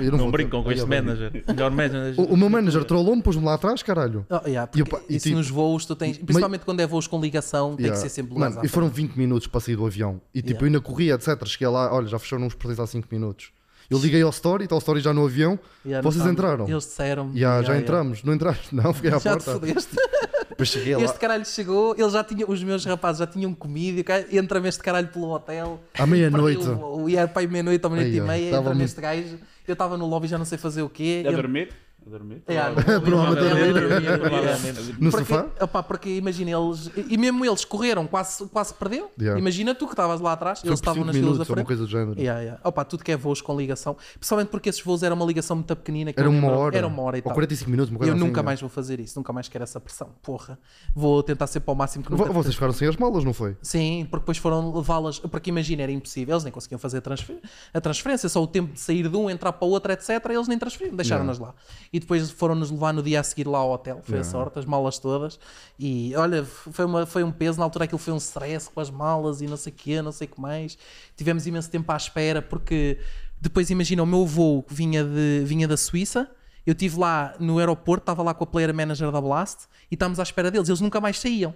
eu Não vou- brincam com este não- manager. Melhor manager. O, o meu manager trollou-me, pôs-me lá atrás, caralho. Oh, yeah, E eu e isso tipo- nos voos tu tens, principalmente quando é voos com ligação, tem Yeah. que ser sempre Mano, e foram frente. 20 minutos para sair do avião. E tipo, Yeah. eu ainda corria, etc. Cheguei lá, olha, já fecharam os portões há 5 minutos. Eu liguei ao Story, está o Story já no avião. Yeah, Vocês estamos- entraram? Eles disseram. Já, já entramos. Não entraste? Não, fiquei à [LAUGHS] Já porta. Depois [LAUGHS] cheguei lá. Este caralho chegou, ele já tinha, os meus rapazes já tinham comido, entra-me este caralho pelo hotel. À meia-noite. E era para aí meia-noite ou meia-noite e meia, entra-me este gajo. Eu estava no lobby, já não sei fazer o quê. A dormir? A dormir? Provavelmente ele a dormir. dormia, Provavelmente. No porque, sofá? opá, porque imagina, eles. E mesmo eles correram, quase, quase perdeu. Yeah. Imagina tu que estavas lá atrás, Foi eles por 5 estavam nas filas da minutos, ou uma frente. coisa do género. Yeah, yeah. Opa, tudo que é voos com ligação, principalmente porque esses voos eram uma ligação muito pequenina. que Era eu uma lembro- hora. Era uma hora e Ou tal. 45 minutos, uma coisa Eu assim, nunca né? mais vou fazer isso, nunca mais quero essa pressão. Porra, vou tentar ser para o máximo que nunca. Vocês ficaram sem as malas, não foi? Sim, porque depois foram levá-las. Porque imagina, era impossível, eles nem conseguiam fazer a, transfer- a transferência, só o tempo de sair de um, entrar para o outro, etc. Eles nem transferiram, deixaram-nas lá. E depois foram-nos levar no dia a seguir lá ao hotel, foi a sorte, as malas todas. E olha, foi, uma, foi um peso, na altura aquilo foi um stress com as malas e não sei o quê, não sei o que mais. Tivemos imenso tempo à espera, porque depois imagina, o meu voo que vinha, de, vinha da Suíça. Eu estive lá no aeroporto, estava lá com a player manager da Blast e estávamos à espera deles. Eles nunca mais saíam.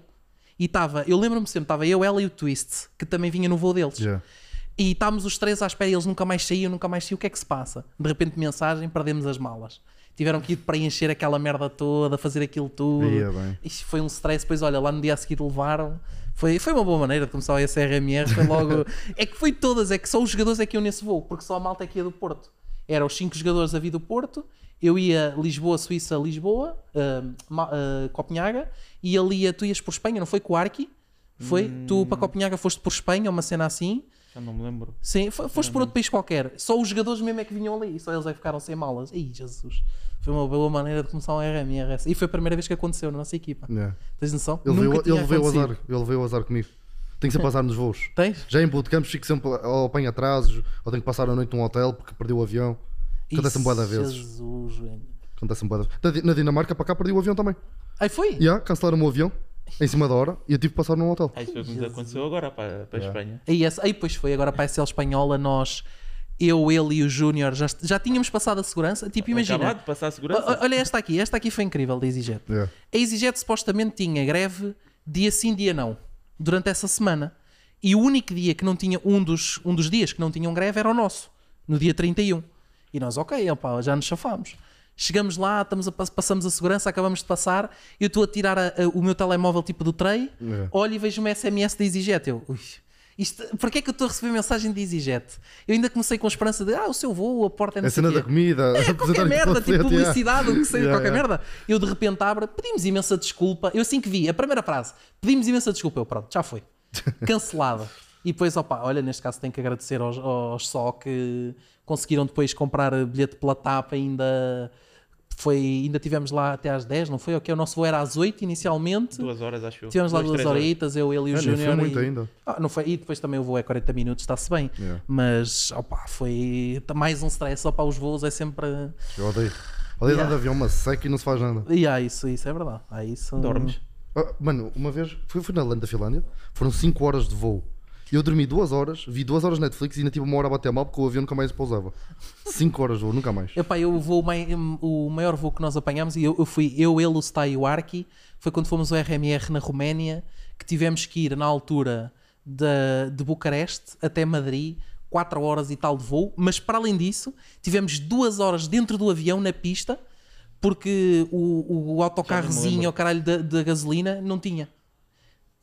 E estava, eu lembro-me sempre, estava eu, ela e o Twist, que também vinha no voo deles. Já. E estávamos os três à espera e eles nunca mais saíam, nunca mais saíam. O que é que se passa? De repente, mensagem, perdemos as malas. Tiveram que ir preencher aquela merda toda, fazer aquilo tudo. Isto foi um stress. Depois, olha, lá no dia a seguir levaram. Foi, foi uma boa maneira de começar esse RMR. Foi logo. [LAUGHS] é que foi todas, é que só os jogadores é que iam nesse voo, porque só a malta é que ia do Porto. Eram os cinco jogadores a vir do Porto. Eu ia Lisboa, Suíça, Lisboa, Ma- ah, Copenhaga, e ia, tu ias por Espanha, não foi com o Arki? Foi? Tu para Copenhaga foste por Espanha, uma cena assim. Já não me lembro. Sim, fo- foste por outro país qualquer. Só os jogadores mesmo é que vinham ali. Só eles é que ficaram sem malas. Ih, Jesus. Foi uma boa maneira de começar um RMR. essa. E foi a primeira vez que aconteceu na nossa equipa. Yeah. Tens noção? Ele, Nunca veio, tinha ele veio azar. Ele veio o azar comigo. Tenho que sempre passar nos voos. [LAUGHS] Tens? Já em bootcamps fico sempre ou apanho atrasos ou tenho que passar a noite num hotel porque perdi o avião. Acontece-me bué de vezes. Jesus, velho. Acontece-me bué de vezes. Na Di- Na Dinamarca para cá perdi o avião também. Aí foi? Yeah, cancelaram o meu avião em cima da hora e eu tive que passar num hotel. Ah, isso foi o que nos aconteceu agora para, para a Yeah. Espanha. Aí, essa, aí pois foi, agora para a SL Espanhola nós, eu, ele e o Júnior já, já tínhamos passado a segurança. Tipo, imagina, Acabado de passar a segurança. o- olha esta aqui, esta aqui foi incrível da EasyJet. Yeah. A EasyJet supostamente tinha greve dia sim, dia não, durante essa semana. E o único dia que não tinha, um dos, um dos dias que não tinham greve era o nosso, no dia 31. E nós, ok, opa, já nos chafámos. Chegamos lá, estamos a, pass- passamos a segurança, acabamos de passar. Eu estou a tirar a- a- o meu telemóvel tipo do tray, É. olho e vejo uma SMS da EasyJet. Eu, ui, isto, porquê é que eu estou a receber mensagem de EasyJet? Eu ainda comecei com a esperança de, ah, o seu voo, a porta é A sei cena da comida. É, [LAUGHS] qualquer merda, tipo publicidade, o que Yeah, qualquer merda. Eu de repente abro, pedimos imensa desculpa. Eu assim que vi, a primeira frase, pedimos imensa desculpa. Eu, pronto, já foi. [LAUGHS] Cancelado. E depois, opa, olha, neste caso tenho que agradecer aos, aos só que conseguiram depois comprar bilhete pela TAP ainda. Foi, ainda tivemos lá até às 10, não foi? Ok, o nosso voo era às 8 inicialmente. Duas horas, acho eu. Tivemos lá duas horas. horitas, eu, ele e o Ah, nem Júnior. foi muito e... ainda. Ah, não foi, e depois também o voo é 40 minutos, está-se bem. Yeah. Mas, opa, foi mais um stress. Só para os voos é sempre. Eu odeio. Odeio Yeah. andar de avião, uma seca e não se faz nada. E há isso, isso é verdade. Há isso. Dormes. Ah, mano, uma vez fui, fui na Landa, Finlândia, foram 5 horas de voo. Eu dormi 2 horas, vi 2 horas Netflix e ainda tive uma hora a bater mal porque o avião nunca mais pousava. 5 horas de voo, nunca mais. Epá, eu vou o maior voo que nós apanhámos e eu, eu fui eu, ele, o Stai e o Arki. Foi quando fomos ao RMR na Roménia que tivemos que ir na altura de, de Bucareste até Madrid, 4 horas e tal de voo. Mas para além disso, tivemos 2 horas dentro do avião na pista porque o, o autocarrozinho ao caralho da, da gasolina não tinha.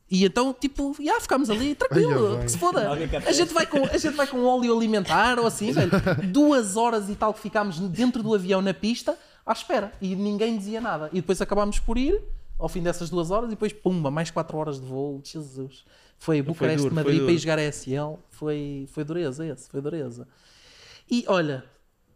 E então, tipo, já ficámos ali, tranquilo, que se foda. A gente, vai com, a gente vai com óleo alimentar ou assim, velho. Duas horas e tal que ficámos dentro do avião na pista à espera e ninguém dizia nada. E depois acabámos por ir ao fim dessas duas horas e depois, pumba, mais quatro horas de voo. Jesus. Foi Bucareste, duro, foi Madrid para ir duro. jogar a SL. Foi, foi dureza esse, foi dureza. E olha,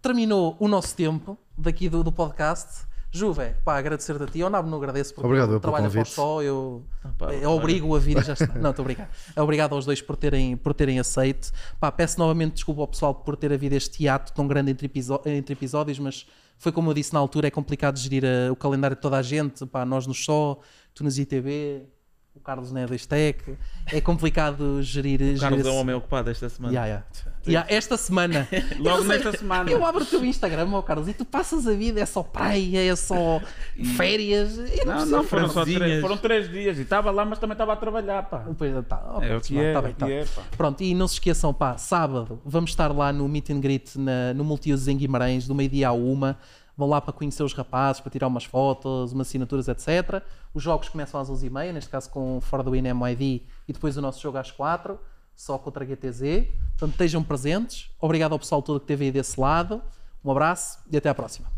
terminou o nosso tempo daqui do, do podcast. Juve, pá, agradecer-te a ti. Eu não me agradeço porque Obrigado eu pelo trabalho para o convite. só, eu, pá, eu obrigo a vir e já está. [LAUGHS] Não, estou a brincar. Obrigado aos dois por terem, por terem aceito. Pá, peço novamente desculpa ao pessoal por ter havido este hiato tão grande entre, entre episódios, mas foi como eu disse na altura, é complicado gerir eh, o calendário de toda a gente. Pá, nós no Só, tu nos ITV, o Carlos não é da Stec. É complicado gerir. O gerir Carlos é um homem ocupado esta semana. Ya, ya. Ya, esta semana. [LAUGHS] Logo nesta semana. Eu abro o teu Instagram, ó Carlos, e tu passas a vida, é só praia, é só férias. Não, percebo. não, foram só três, foram três dias e estava lá, mas também estava a trabalhar, pá. Depois, tá, ok, É tá, é, tá é bem, tá. é. Pronto, e não se esqueçam, pá, sábado vamos estar lá no Meet and Greet na- no Multiusos em Guimarães, do meio-dia à uma. Vão lá para conhecer os rapazes, para tirar umas fotos, umas assinaturas, etc. Os jogos começam às 11h30, neste caso com fora do INMID, e depois o nosso jogo às 4 só contra a GTZ. Portanto, estejam presentes. Obrigado ao pessoal todo que esteve aí desse lado. Um abraço e até à próxima.